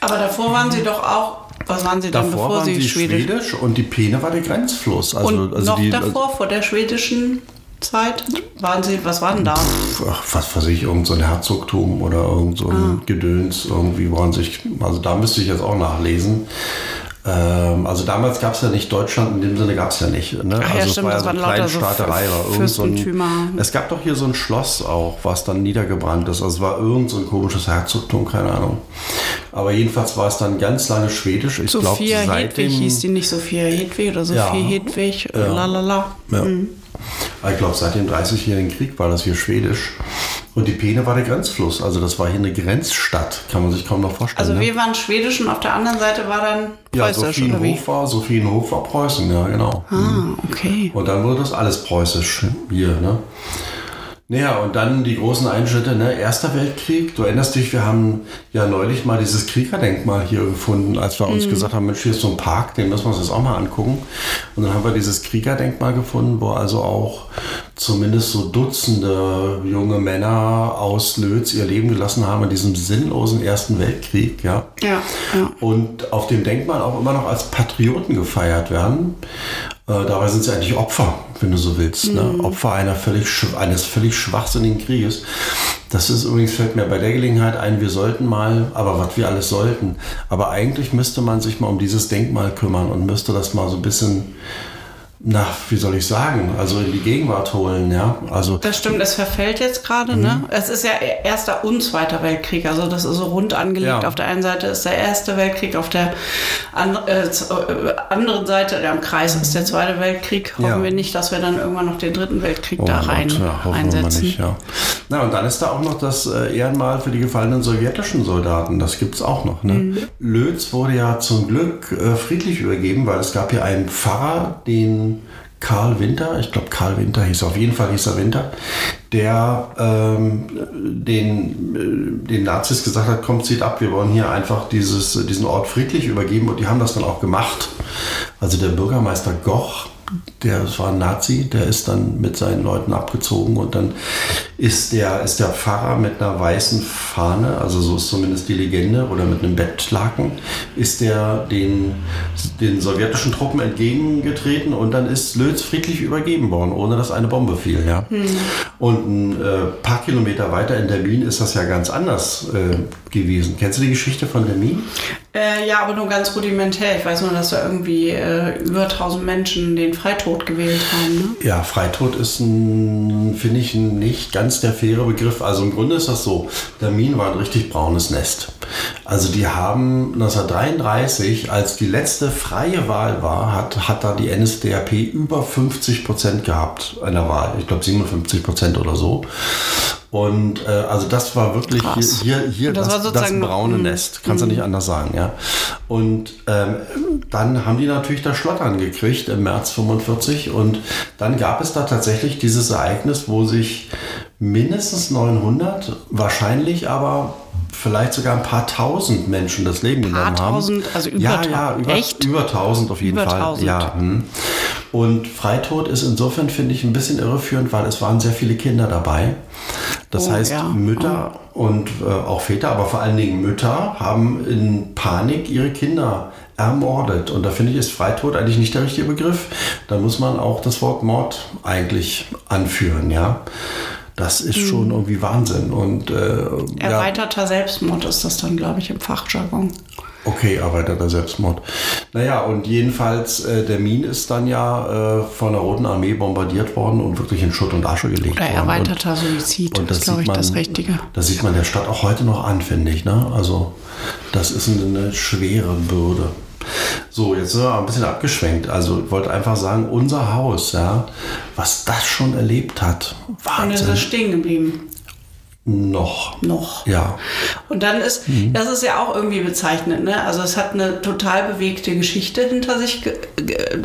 A: Aber davor waren sie doch auch was waren Sie
B: davor
A: bevor
B: Sie, Sie Schwedisch? Schwedisch? und die Peene war der Grenzfluss.
A: Also, und also noch die, davor, vor der schwedischen Zeit? Waren Sie, was waren da?
B: Ach, was weiß ich, irgend so ein Herzogtum oder irgend so ein ah. Gedöns. Irgendwie waren sich, also da müsste ich jetzt auch nachlesen. Ähm, also damals gab es ja nicht Deutschland, in dem Sinne gab es ja nicht. Ne?
A: Ach ja,
B: also
A: stimmt, es war ja so eine kleine
B: Staaterei. So so ein, es gab doch hier so ein Schloss auch, was dann niedergebrannt ist. Also es war irgend so ein komisches Herzogtum, keine Ahnung. Aber jedenfalls war es dann ganz lange schwedisch. Ich
A: Sophia glaub, Hedwig hieß die nicht Sophia Hedwig oder Sophie ja, Hedwig, ja, lalala. Ja. Mhm.
B: Ich glaube, seit dem 30-jährigen Krieg war das hier schwedisch. Und die Peene war der Grenzfluss. Also das war hier eine Grenzstadt. Kann man sich kaum noch vorstellen.
A: Also
B: ne?
A: wir waren schwedisch und auf der anderen Seite war dann
B: Preußisch, ja, Sophienhof war, Sophienhof war Preußen, ja genau.
A: Ah, okay.
B: Und dann wurde das alles preußisch hier, ne? Naja, und dann die großen Einschnitte, ne? Erster Weltkrieg. Du erinnerst dich, wir haben ja neulich mal dieses Kriegerdenkmal hier gefunden, als wir uns mhm. gesagt haben, Mensch, hier ist so ein Park, den müssen wir uns jetzt auch mal angucken. Und dann haben wir dieses Kriegerdenkmal gefunden, wo also auch zumindest so Dutzende junge Männer aus Lötz ihr Leben gelassen haben in diesem sinnlosen Ersten Weltkrieg, ja.
A: Ja, ja.
B: Und auf dem Denkmal auch immer noch als Patrioten gefeiert werden. Äh, dabei sind sie eigentlich Opfer, wenn du so willst. Ne? Mhm. Ne? Opfer einer völlig, eines völlig schwachsinnigen Krieges. Das ist übrigens, fällt mir bei der Gelegenheit ein, wir sollten mal, aber was wir alles sollten, aber eigentlich müsste man sich mal um dieses Denkmal kümmern und müsste das mal so ein bisschen na, wie soll ich sagen, also in die Gegenwart holen, ja. Also,
A: das stimmt, es verfällt jetzt gerade, ne? mhm. ne? Es ist ja Erster und Zweiter Weltkrieg, also das ist so rund angelegt. Ja. Auf der einen Seite ist der Erste Weltkrieg, auf der and äh, äh, anderen Seite, der am Kreis ist der Zweite Weltkrieg. Hoffen ja. wir nicht, dass wir dann irgendwann noch den Dritten Weltkrieg oh da rein ja, einsetzen. Nicht,
B: ja. Na, und dann ist da auch noch das äh, Ehrenmal für die gefallenen sowjetischen Soldaten. Das gibt es auch noch. Ne? Mhm. Lötz wurde ja zum Glück äh, friedlich übergeben, weil es gab hier einen Pfarrer, den Karl Winter, ich glaube Karl Winter hieß auf jeden Fall hieß er Winter, der ähm, den, äh, den Nazis gesagt hat, kommt, zieht ab, wir wollen hier einfach dieses, diesen Ort friedlich übergeben und die haben das dann auch gemacht. Also der Bürgermeister Goch, der war ein Nazi, der ist dann mit seinen Leuten abgezogen und dann ist der, ist der Pfarrer mit einer weißen Fahne, also so ist zumindest die Legende, oder mit einem Bettlaken, ist der den, den sowjetischen Truppen entgegengetreten und dann ist Lötz friedlich übergeben worden, ohne dass eine Bombe fiel. Ja? Hm. Und ein äh, paar Kilometer weiter in der Wien ist das ja ganz anders äh, gewesen. Kennst du die Geschichte von der Mine?
A: Äh, ja, aber nur ganz rudimentär. Ich weiß nur, dass da irgendwie äh, über 1000 Menschen den Freitod gewählt haben. Ne?
B: Ja, Freitod ist finde ich, nicht ganz der faire Begriff. Also im Grunde ist das so, der Mine war ein richtig braunes Nest. Also die haben 1933, als die letzte freie Wahl war, hat, hat da die NSDAP über 50 Prozent gehabt einer Wahl. Ich glaube 57 Prozent oder so. Und äh, also das war wirklich Krass. hier, hier, hier das, das, das, braune mm, Nest, kannst du mm. nicht anders sagen, ja. Und ähm, dann haben die natürlich das Schlottern gekriegt im März 45 und dann gab es da tatsächlich dieses Ereignis, wo sich mindestens 900, wahrscheinlich aber vielleicht sogar ein paar tausend Menschen das Leben genommen haben.
A: Tausend, also über,
B: ja, ja, über,
A: echt?
B: über tausend auf jeden
A: über
B: Fall.
A: Tausend.
B: Ja, hm. Und Freitod ist insofern, finde ich, ein bisschen irreführend, weil es waren sehr viele Kinder dabei. Das
A: Oh,
B: heißt,
A: ja.
B: Mütter und äh, auch Väter, aber vor allen Dingen Mütter, haben in Panik ihre Kinder ermordet. Und da finde ich, ist Freitod eigentlich nicht der richtige Begriff. Da muss man auch das Wort Mord eigentlich anführen, ja. Das ist schon irgendwie Wahnsinn. Und äh, ja,
A: Erweiterter Selbstmord ist das dann, glaube ich, im Fachjargon.
B: Okay, erweiterter Selbstmord. Naja, und jedenfalls, äh, der Min ist dann ja äh, von der Roten Armee bombardiert worden und wirklich in Schutt und Asche gelegt
A: Oder
B: worden.
A: erweiterter Suizid
B: und das
A: ist, glaube ich, das
B: man-
A: Richtige.
B: Das sieht man der Stadt auch heute noch an, finde ich. Ne? Also, das ist eine schwere Bürde. So, jetzt sind wir ein bisschen abgeschwenkt. Also, ich wollte einfach sagen, unser Haus, ja, was das schon erlebt hat,
A: Und es
B: Wahnsinn.
A: ist stehen geblieben.
B: Noch.
A: Noch.
B: Ja.
A: Und dann ist,
B: Mhm.
A: das ist ja auch irgendwie bezeichnend, ne? Also es hat eine total bewegte Geschichte hinter sich ge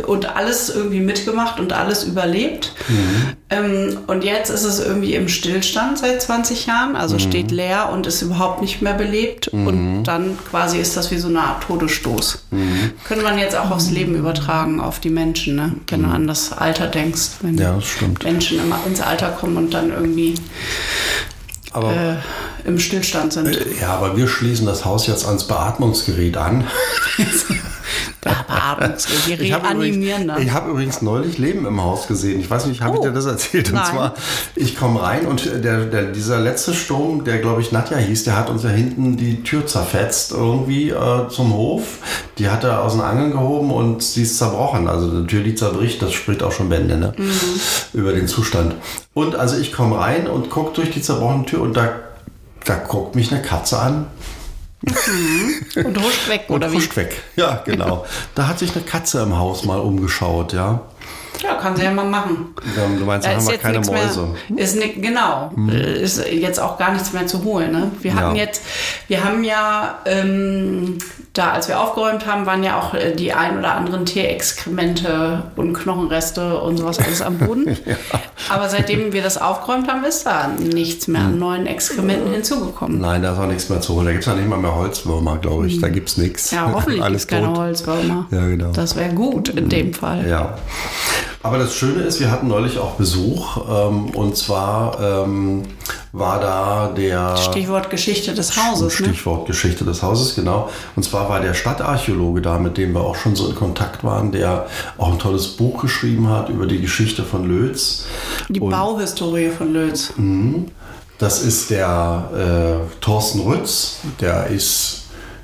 A: und alles irgendwie mitgemacht und alles überlebt.
B: Mhm.
A: Ähm, und jetzt ist es irgendwie im Stillstand seit 20 Jahren,
B: Mhm.
A: also steht leer und ist überhaupt nicht mehr belebt. Und dann quasi ist das wie so eine Art Todesstoß.
B: Mhm.
A: Könnte man jetzt auch aufs Leben übertragen, auf die Menschen, ne? Wenn du an das Alter denkst. Wenn
B: Mhm. Ja.
A: Menschen immer ins Alter kommen und dann irgendwie äh, im Stillstand sind.
B: Ja, aber wir schließen das Haus jetzt ans Beatmungsgerät an. [LAUGHS]
A: Beatmungsgerät. Wir
B: Ich habe übrigens, ich hab übrigens neulich Leben im Haus gesehen. Ich weiß nicht, habe ich
A: Oh.
B: dir das erzählt? Und
A: Nein.
B: zwar, ich komme rein und der, der, dieser letzte Sturm, der glaube ich Nadja hieß, der hat uns ja hinten die Tür zerfetzt irgendwie äh, zum Hof. Die hat er aus den Angeln gehoben und sie ist zerbrochen. Also die Tür, die zerbricht, das spricht auch schon Bände ne?
A: Mhm.
B: über den Zustand. Und also ich komme rein und gucke durch die zerbrochene Tür und da, da guckt mich eine Katze an.
A: Und huscht weg,
B: Und
A: oder wie?
B: huscht weg. Ja, genau. [LAUGHS] da hat sich eine Katze im Haus mal umgeschaut, ja.
A: Ja, kann sie ja mal machen.
B: Du meinst, da haben wir keine Mäuse.
A: mehr. Ist ni- genau. Äh, Ist jetzt auch gar nichts mehr zu holen. Ne? Wir hatten
B: Ja.
A: jetzt, wir haben ja ähm, da, als wir aufgeräumt haben, waren ja auch äh, die ein oder anderen Tierexkremente und Knochenreste und sowas alles am Boden. [LAUGHS] Aber seitdem wir das aufgeräumt haben, ist da nichts mehr an neuen Exkrementen hinzugekommen.
B: Nein, da ist auch nichts mehr zu holen. Da gibt es ja nicht mal mehr Holzwürmer, glaube ich. Da gibt es nichts.
A: Ja, hoffentlich [LAUGHS]
B: Alles
A: keine. Holzwürmer.
B: Ja, genau.
A: Das wäre gut in dem Fall.
B: Ja. Aber das Schöne ist, wir hatten neulich auch Besuch. Ähm, und zwar ähm, war da der.
A: Stichwort Geschichte des Hauses. Ne?
B: Stichwort Geschichte des Hauses, genau. Und zwar war der Stadtarchäologe da, mit dem wir auch schon so in Kontakt waren, der auch ein tolles Buch geschrieben hat über die Geschichte von Lötz.
A: Die
B: Und-
A: Bauhistorie von Lötz.
B: Das ist der äh, Thorsten Rütz, der ist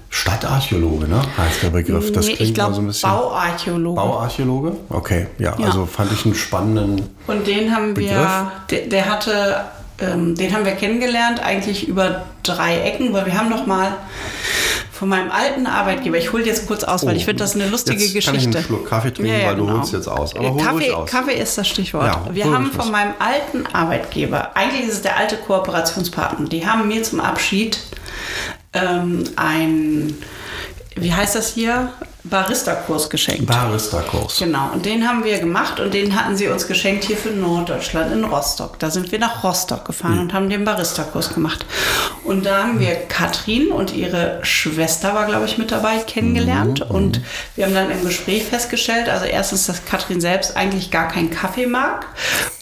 B: Stadtarchäologe, ne? heißt der Begriff. Das
A: Nee,
B: klingt
A: ich
B: mal
A: glaube,
B: so ein bisschen.
A: Bauarchäologe.
B: Bauarchäologe? Okay, ja,
A: Ja.
B: also fand ich einen spannenden.
A: Und den haben
B: Begriff?
A: wir, der, der hatte, ähm, den haben wir kennengelernt, eigentlich über drei Ecken, weil wir haben noch mal von meinem alten Arbeitgeber, ich hole jetzt kurz aus, weil ich finde das eine lustige
B: Oh, jetzt
A: Geschichte.
B: Kann ich einen Schluck Kaffee trinken, weil du
A: genau.
B: holst jetzt aus. Aber hol
A: Kaffee,
B: aus.
A: Kaffee ist das Stichwort.
B: Ja,
A: wir haben von
B: was.
A: meinem alten Arbeitgeber, eigentlich ist es der alte Kooperationspartner, die haben mir zum Abschied ähm, ein, wie heißt das hier? Barista-Kurs geschenkt.
B: Barista-Kurs.
A: Genau, und den haben wir gemacht und den hatten sie uns geschenkt hier für Norddeutschland in Rostock. Da sind wir nach Rostock gefahren mhm. und haben den Barista-Kurs gemacht. Und da haben wir Katrin und ihre Schwester war, glaube ich, mit dabei kennengelernt. Mhm. Und wir haben dann im Gespräch festgestellt, also erstens, dass Katrin selbst eigentlich gar keinen Kaffee mag.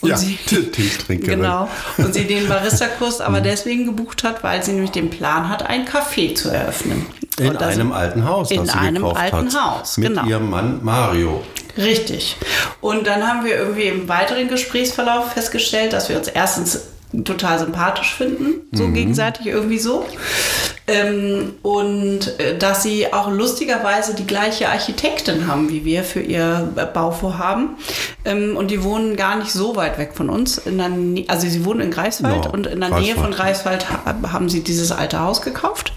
A: Und
B: ja,
A: sie, [LAUGHS]
B: Teetrinkerin.
A: Genau. Und sie den [LAUGHS] Barista-Kurs aber deswegen gebucht hat, weil sie nämlich den Plan hat, ein Café zu eröffnen.
B: In einem alten Haus,
A: in
B: das sie
A: einem
B: gekauft
A: alten
B: hat.
A: Haus,
B: Mit
A: genau.
B: ihrem Mann Mario.
A: Richtig. Und dann haben wir irgendwie im weiteren Gesprächsverlauf festgestellt, dass wir uns erstens total sympathisch finden, so gegenseitig irgendwie so. Ähm, und äh, dass sie auch lustigerweise die gleiche Architektin haben wie wir für ihr Bauvorhaben. Ähm, und die wohnen gar nicht so weit weg von uns. In der Nä- also sie wohnen in Greifswald
B: Ja,
A: und in der Nähe von
B: Greifswald.
A: Greifswald ha haben sie dieses alte Haus gekauft.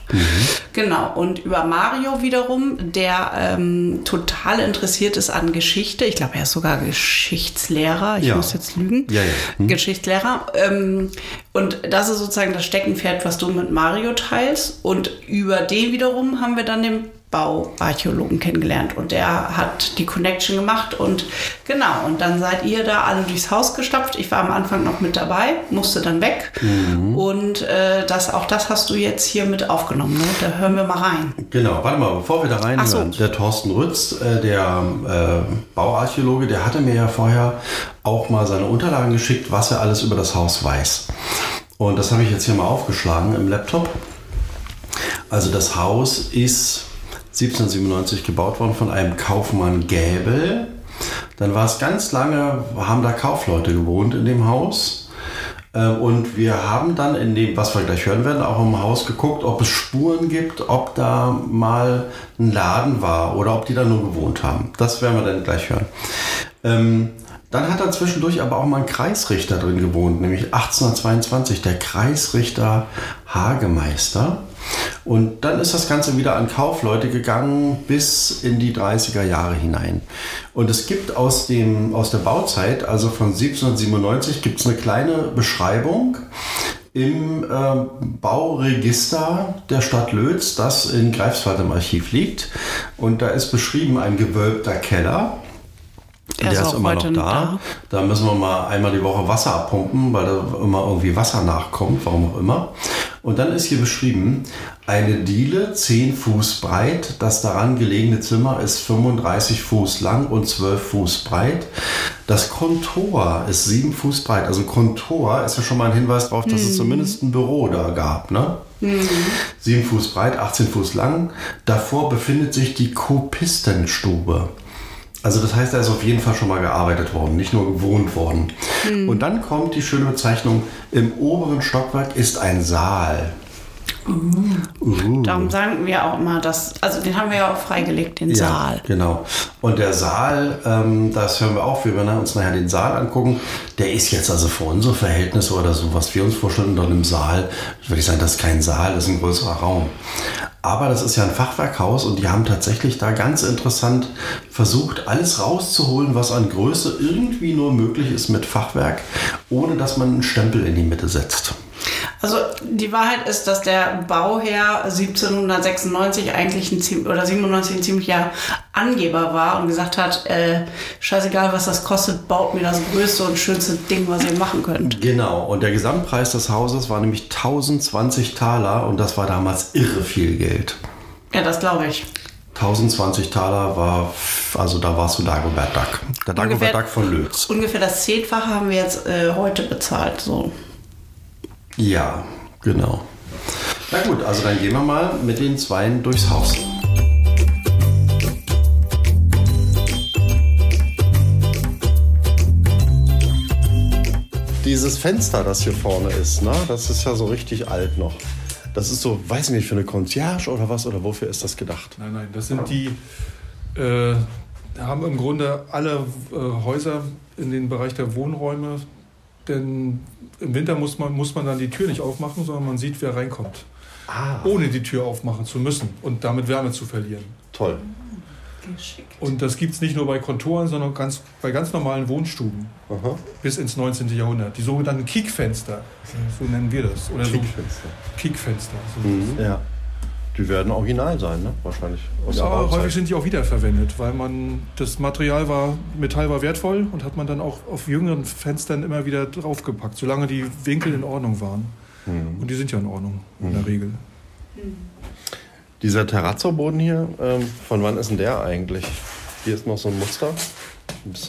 A: Genau. Und über Mario wiederum, der ähm, total interessiert ist an Geschichte. Ich glaube, er ist sogar Geschichtslehrer. Ich
B: Ja.
A: muss jetzt lügen.
B: Ja, ja. Hm.
A: Geschichtslehrer. Und das ist sozusagen das Steckenpferd, was du mit Mario teilst. Und über den wiederum haben wir dann den Bauarchäologen kennengelernt. Und der hat die Connection gemacht. Und genau, und dann seid ihr da alle durchs Haus gestapft. Ich war am Anfang noch mit dabei, musste dann weg.
B: Mhm.
A: Und äh, das, auch das hast du jetzt hier mit aufgenommen. Ne? Da hören wir mal rein.
B: Genau, warte mal, bevor wir da reinhören.
A: So.
B: Der Thorsten Rütz, äh, der äh, Bauarchäologe, der hatte mir ja vorher auch mal seine Unterlagen geschickt, was er alles über das Haus weiß. Und das habe ich jetzt hier mal aufgeschlagen im Laptop. Also das Haus ist 1797 gebaut worden von einem Kaufmann Gäbel. Dann war es ganz lange, haben da Kaufleute gewohnt in dem Haus. Äh, Und wir haben dann in dem, was wir gleich hören werden, auch im Haus geguckt, ob es Spuren gibt, ob da mal ein Laden war oder ob die da nur gewohnt haben. Das werden wir dann gleich hören. Dann hat da zwischendurch aber auch mal ein Kreisrichter drin gewohnt, nämlich 1822, der Kreisrichter Hagemeister. Und dann ist das Ganze wieder an Kaufleute gegangen bis in die 30er Jahre hinein. Und es gibt aus, dem, aus der Bauzeit, also von 1797, gibt es eine kleine Beschreibung im ähm, Bauregister der Stadt Lötz, das in Greifswald im Archiv liegt. Und da ist beschrieben ein gewölbter Keller.
A: Der
B: Der,
A: ist
B: ist immer noch da.
A: noch
B: Da müssen wir mal einmal die Woche Wasser abpumpen, weil da immer irgendwie Wasser nachkommt, warum auch immer. Und dann ist hier beschrieben, eine Diele 10 Fuß breit, das daran gelegene Zimmer ist 35 Fuß lang und 12 Fuß breit. Das Kontor ist 7 Fuß breit. Also Kontor ist ja schon mal ein Hinweis darauf, dass es zumindest ein Büro da gab. Ne? 7 Fuß breit, 18 Fuß lang. Davor befindet sich die Kopistenstube. Also das heißt, da ist auf jeden Fall schon mal gearbeitet worden, nicht nur gewohnt worden. Und dann kommt die schöne Bezeichnung, im oberen Stockwerk ist ein Saal. Uh.
A: Darum sagen wir auch immer, dass, also den haben wir ja auch freigelegt, den Saal.
B: Genau. Und der Saal, ähm, das hören wir auch, wir werden uns nachher den Saal angucken. Der ist jetzt also für unsere Verhältnisse oder so, was wir uns vorstellen unter einem Saal, würde ich sagen, das ist kein Saal, das ist ein größerer Raum. Aber das ist ja ein Fachwerkhaus und die haben tatsächlich da ganz interessant versucht, alles rauszuholen, was an Größe irgendwie nur möglich ist mit Fachwerk, ohne dass man einen Stempel in die Mitte setzt.
A: Also die Wahrheit ist, dass der Bauherr 1796 eigentlich ein oder 97 ein ziemlicher Angeber war und gesagt hat, äh, scheißegal was das kostet, baut mir das größte und schönste Ding, was ihr machen könnt.
B: Genau, und der Gesamtpreis des Hauses war nämlich 1020 Taler und das war damals irre viel Geld.
A: Ja, das glaube ich.
B: 1020 Taler war, also da warst du Dagobert Duck. Der Dagobert
A: Ungefähr-
B: Duck von Lötz.
A: Ungefähr das Zehnfache haben wir jetzt äh, heute bezahlt. So.
B: Ja, genau. Na gut, also dann gehen wir mal mit den Zweien durchs Haus. Dieses Fenster, das hier vorne ist, ne, das ist ja so richtig alt noch. Das ist so, weiß nicht, für eine Concierge oder was, oder wofür ist das gedacht?
F: Nein, nein, das sind die, äh, haben im Grunde alle äh, Häuser in den Bereich der Wohnräume, denn im Winter muss man, muss man dann die Tür nicht aufmachen, sondern man sieht, wer reinkommt.
B: Ah,
F: Ohne die Tür aufmachen zu müssen und damit Wärme zu verlieren.
B: toll.
F: Und das gibt es nicht nur bei Kontoren, sondern ganz, bei ganz normalen Wohnstuben
B: Aha.
F: bis ins 19. Jahrhundert. Die sogenannten Kickfenster, so nennen wir das. Oder
B: Kickfenster.
F: so Kickfenster. So
B: Mhm. Ja. Die werden original sein, ne? Wahrscheinlich.
F: Ja, häufig sind die auch wiederverwendet, weil man das Material war, Metall war wertvoll und hat man dann auch auf jüngeren Fenstern immer wieder draufgepackt, solange die Winkel in Ordnung waren.
B: Mhm.
F: Und die sind ja in Ordnung in der Regel.
B: Dieser Terrazzo-Boden hier, ähm, von wann ist denn der eigentlich? Hier ist noch so ein Muster.
F: Ich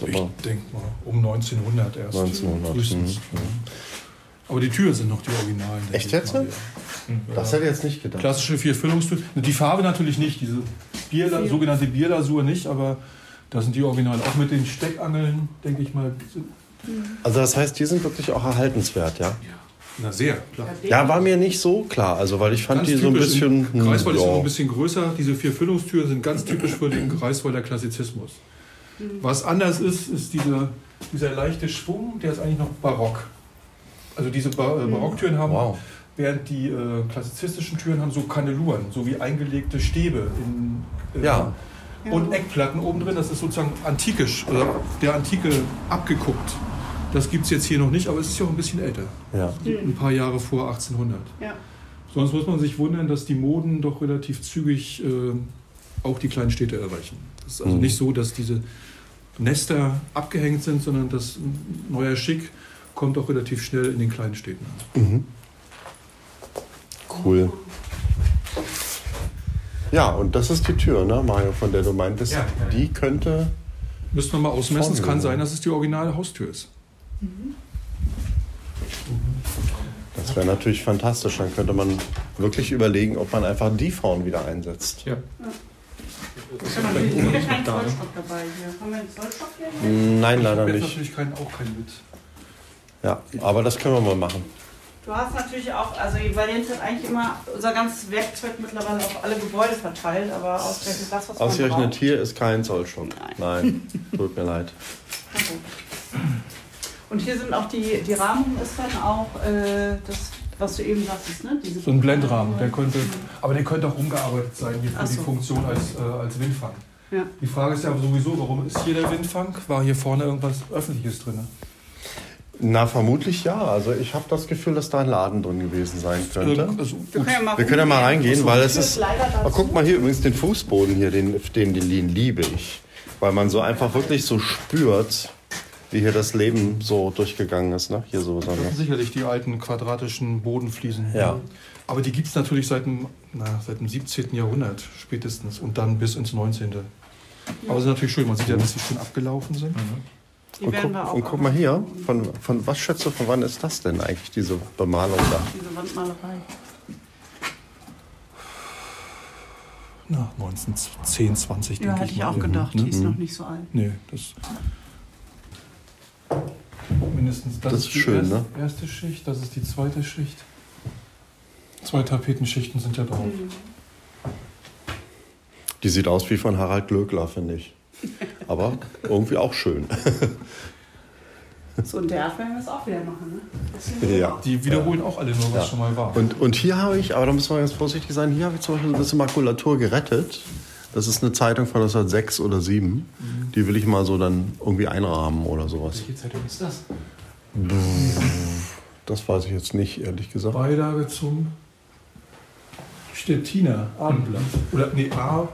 F: denke mal um 1900 erst.
B: 1900.
F: Frühestens.
B: Mhm.
F: Aber die Türen sind noch die Originalen.
B: Echt jetzt?
F: mal, ja.
B: Das hätte ich jetzt nicht gedacht.
F: Klassische Vierfüllungstüren. Die Farbe natürlich nicht, diese Bierla sogenannte Bierlasur nicht, aber da sind die Originalen. Auch mit den Steckangeln, denke ich mal. sind-
B: Also das heißt, die sind wirklich auch erhaltenswert, ja?
F: Na sehr, klar.
B: Ja, war mir nicht so klar. Also weil ich fand
F: Ganz
B: die so ein bisschen.
F: In Greifswald ist
B: ja.
F: ein bisschen größer. Diese vier Füllungstüren sind ganz typisch für den Greifswalder Klassizismus. Was anders ist, ist dieser, dieser leichte Schwung, der ist eigentlich noch barock. Also diese äh, Barocktüren haben,
B: Wow.
F: während die äh, klassizistischen Türen haben so Kaneluren, so wie eingelegte Stäbe in, äh,
B: Ja.
F: und Eckplatten oben drin. Das ist sozusagen antikisch, oder der Antike abgeguckt. Das gibt es jetzt hier noch nicht, aber es ist ja auch ein bisschen älter.
B: Ja.
F: Ein paar Jahre vor 1800.
A: Ja.
F: Sonst muss man sich wundern, dass die Moden doch relativ zügig äh, auch die kleinen Städte erreichen. Es ist also
B: Mhm.
F: nicht so, dass diese Nester abgehängt sind, sondern das ein neuer Schick kommt auch relativ schnell in den kleinen Städten an.
B: Mhm. Cool. Ja, und das ist die Tür, ne, Mario, von der du meintest.
F: Ja, ja, ja.
B: Die könnte.
F: Müssen wir mal ausmessen. Es kann sein, dass es die originale Haustür ist.
B: Das wäre natürlich fantastisch. Dann könnte man wirklich überlegen, ob man einfach die vorn wieder einsetzt.
F: Ja.
A: Wieder kein Zollstock dabei hier. Haben wir einen Zollstock hier?
B: Nein, leider nicht.
F: natürlich kein, auch kein mit.
B: Ja, aber das können wir mal machen.
A: Du hast natürlich auch, also Jens hat eigentlich immer unser ganzes Werkzeug mittlerweile auf alle Gebäude verteilt, aber ausgerechnet das, was
B: Ausgerechnet
A: braucht.
B: hier ist kein Zollstock.
A: Nein.
B: Nein, tut mir leid.
A: Und hier sind auch die, die Rahmung ist dann auch äh, das, was du eben sagtest, ne? Diese
F: So ein Blendrahmen, der könnte, aber der könnte auch umgearbeitet sein hier für
A: Ach
F: die
A: so.
F: Funktion als, äh, als Windfang.
A: Ja.
F: Die Frage ist ja sowieso, warum ist hier der Windfang? War hier vorne irgendwas Öffentliches drin?
B: Na, vermutlich ja. Also ich habe das Gefühl, dass da ein Laden drin gewesen sein könnte.
F: Also,
A: Wir können ja mal,
B: Wir können ja mal reingehen, weil es ist. Oh, guck mal hier übrigens den Fußboden hier, den, den, den liebe ich. Weil man so einfach wirklich so spürt, wie hier das Leben so durchgegangen ist. Ne? Hier so
F: Das sind
B: besonders.
F: sicherlich die alten quadratischen Bodenfliesen.
B: Ja.
F: Aber die gibt es natürlich seit dem, na, seit dem 17. Jahrhundert spätestens und dann bis ins 19. Aber es ist natürlich schön, man sieht ja, dass die schon abgelaufen sind.
A: Die
B: Und
A: werden
B: guck,
A: wir auch
B: und guck mal hier, von, von was schätzt du, von wann ist das denn eigentlich, diese Bemalung da?
A: Diese Wandmalerei.
F: Na, 1910, 20,
A: Ja,
F: denke
A: hätte ich
F: mal.
A: auch gedacht.
F: Ne?
A: Die ist noch nicht so alt.
F: Nee, das. Mindestens das,
B: Das ist
F: die
B: schön,
F: erste,
B: ne?
F: erste Schicht, das ist die zweite Schicht. Zwei Tapetenschichten sind ja drauf.
B: Die sieht aus wie von Harald Glöckler, finde ich. Aber irgendwie auch schön.
A: So in der werden wir es auch wieder machen, ne?
B: Ja.
F: Die wiederholen auch alle nur, was
B: Ja.
F: schon mal war.
B: Und, und hier habe ich, aber da müssen wir ganz vorsichtig sein, hier habe ich zum Beispiel ein bisschen Makulatur gerettet. Das ist eine Zeitung von 1906 oder 7. Die will ich mal so dann irgendwie einrahmen oder sowas.
F: Welche Zeitung ist das?
B: Das weiß ich jetzt nicht, ehrlich gesagt.
F: Beilage zum Stettiner Abendblatt. Oder nee, A,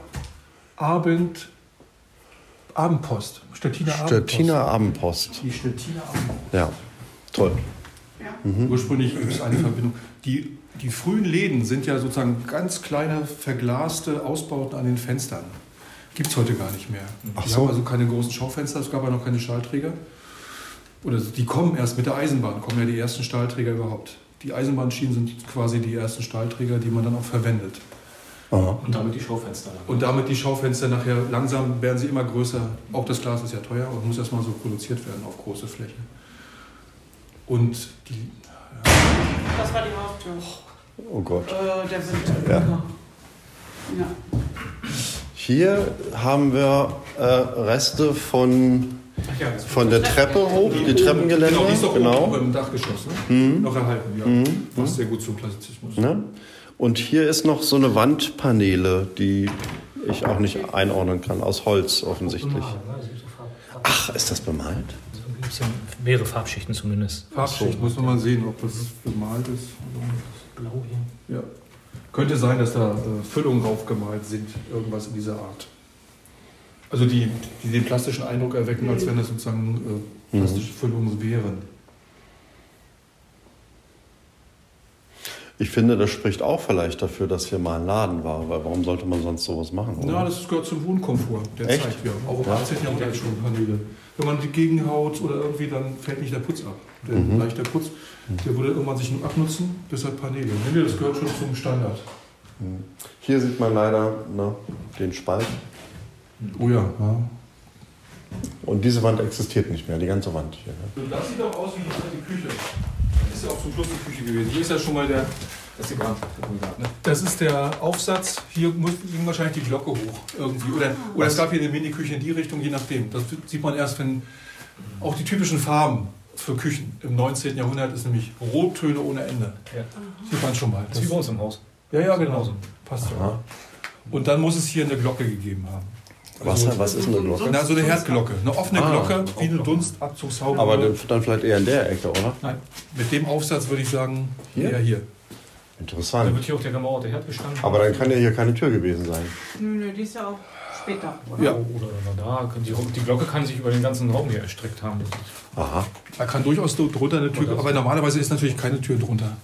F: Abend, Abendpost. Stettiner Abendpost.
B: Stettiner Abendpost.
F: Die Stettiner Abendpost.
B: Ja, toll.
F: Ursprünglich gibt es eine Verbindung. Die, die frühen Läden sind ja sozusagen ganz kleine verglaste Ausbauten an den Fenstern. Gibt es heute gar nicht mehr.
B: Ach
F: die
B: so.
F: haben also keine großen Schaufenster, es gab ja noch keine Stahlträger. Oder die kommen erst mit der Eisenbahn, kommen ja die ersten Stahlträger überhaupt. Die Eisenbahnschienen sind quasi die ersten Stahlträger, die man dann auch verwendet.
B: Aha.
G: Und damit die Schaufenster. dann.
F: Und damit die Schaufenster nachher langsam werden sie immer größer. Auch das Glas ist ja teuer und muss erstmal so produziert werden auf große Fläche. Und die,
A: Das war die Haustür.
B: Oh Gott.
A: Äh, der Wind.
B: Ja.
A: ja.
B: Hier haben wir äh, Reste von,
F: ja,
B: von der Treppe hoch, die Treppengeländer.
F: Genau, die ist doch oben
B: Genau.
F: im Dachgeschoss. Ne? Noch erhalten, ja. Passt sehr gut zum Klassizismus.
B: Ne? Und hier ist noch so eine Wandpaneele, die ich auch nicht einordnen kann, aus Holz offensichtlich. Ach, ist das bemalt?
G: mehrere Farbschichten zumindest.
F: Farbschicht muss man mal sehen, ob das bemalt ist.
G: Blau hier.
F: Ja. Könnte sein, dass da äh, Füllungen draufgemalt sind, irgendwas in dieser Art. Also die, die den plastischen Eindruck erwecken, als wenn das sozusagen äh, plastische Füllungen wären.
B: Ich finde, das spricht auch vielleicht dafür, dass hier mal ein Laden war, weil warum sollte man sonst sowas machen?
F: Ja,
B: Oder?
F: das gehört zum Wohnkomfort der
B: Echt?
F: Zeit. Ja. Auch im
B: Ja.
F: 18. Jahrhundert schon Paneele. Wenn man die gegenhaut oder irgendwie, dann fällt nicht der Putz ab. Der
B: Mhm.
F: leichter Putz, der würde irgendwann sich nur abnutzen, deshalb Paneele. Nee, nee, das gehört schon zum Standard.
B: Hier sieht man leider ne, den Spalt.
F: Oh ja. ja.
B: Und diese Wand existiert nicht mehr, die ganze Wand hier. Ne?
F: Das sieht doch aus wie die alte Küche. Das ist ja auch zum Schluss die Küche gewesen. Hier ist ja schon mal der.
G: Das ist ne?
F: Das ist der Aufsatz. Hier muss ging wahrscheinlich die Glocke hoch irgendwie. Oder, oder es gab hier eine Mini-Küche in die Richtung, je nachdem. Das sieht man erst, wenn auch die typischen Farben für Küchen im 19. Jahrhundert ist nämlich Rottöne ohne Ende.
G: Ja.
F: Sieht man schon mal.
G: Das ist wie bei uns im Haus.
F: ja, ja,
G: Das
F: genau.
G: genauso.
F: Passt ja. Und dann muss es hier eine Glocke gegeben haben.
B: Was, was ist eine Glocke?
F: Na, so eine Herdglocke. Eine offene
B: Ah,
F: Glocke, wie eine Dunstabzugshaube.
B: Aber dann dann vielleicht eher in der Ecke, oder?
F: Nein, mit dem Aufsatz würde ich sagen,
B: Hier?
F: eher hier.
G: Da
B: Interessant.
G: wird hier auch der gemauerte Herd gestanden.
B: Aber dann kann ja hier keine Tür gewesen sein.
A: Nö, nö, die ist ja auch später.
F: Ja.
G: Oder, oder da. Die, die Glocke kann sich über den ganzen Raum hier erstreckt haben.
B: Aha.
F: Da kann durchaus drunter eine Tür, aber normalerweise ist natürlich keine Tür drunter.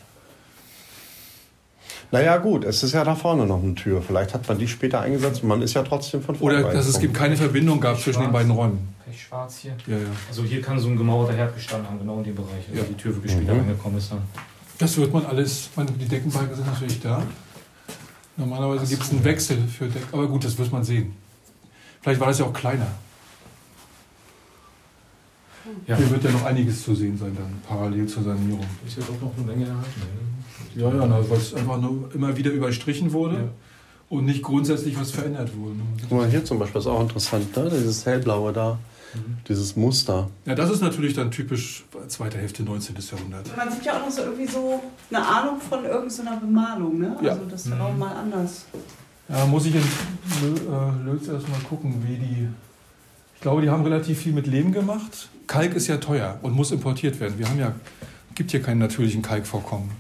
B: Naja, gut, es ist ja da vorne noch eine Tür. Vielleicht hat man die später eingesetzt und man ist ja trotzdem von vorne
F: Oder dass es gibt keine Verbindung gab zwischen den beiden Räumen.
G: Pechschwarz hier.
F: Ja, ja.
G: Also hier kann so ein gemauerter Herd gestanden haben, genau in dem Bereich. Also
F: Ja.
G: die Tür wirklich später
B: Mhm.
G: reingekommen ist dann.
F: Das wird man alles, meine, die Deckenbalken sind natürlich da. Normalerweise gibt es einen Wechsel für Deck, aber gut, das wird man sehen. Vielleicht war das ja auch kleiner.
G: Ja.
F: Hier wird ja noch einiges zu sehen sein, dann parallel zur Sanierung.
G: Ist ja doch noch eine Menge erhalten. Ne?
F: Ja, ja, na, weil es einfach nur immer wieder überstrichen wurde
G: Ja.
F: und nicht grundsätzlich was verändert wurde.
B: Guck mal, hier zum Beispiel ist auch interessant, ne? dieses hellblaue da,
F: Mhm.
B: dieses Muster.
F: Ja, das ist natürlich dann typisch zweite Hälfte 19. Jahrhundert.
A: Man sieht ja auch noch so irgendwie so eine Ahnung von irgendeiner Bemalung, ne?
F: Ja.
A: Also das ist auch
G: Mhm.
A: mal anders.
F: Ja, muss ich in äh, Lötz erstmal gucken, wie die. Ich glaube, die haben relativ viel mit Lehm gemacht. Kalk ist ja teuer und muss importiert werden. Wir haben ja, gibt hier keinen natürlichen Kalkvorkommen.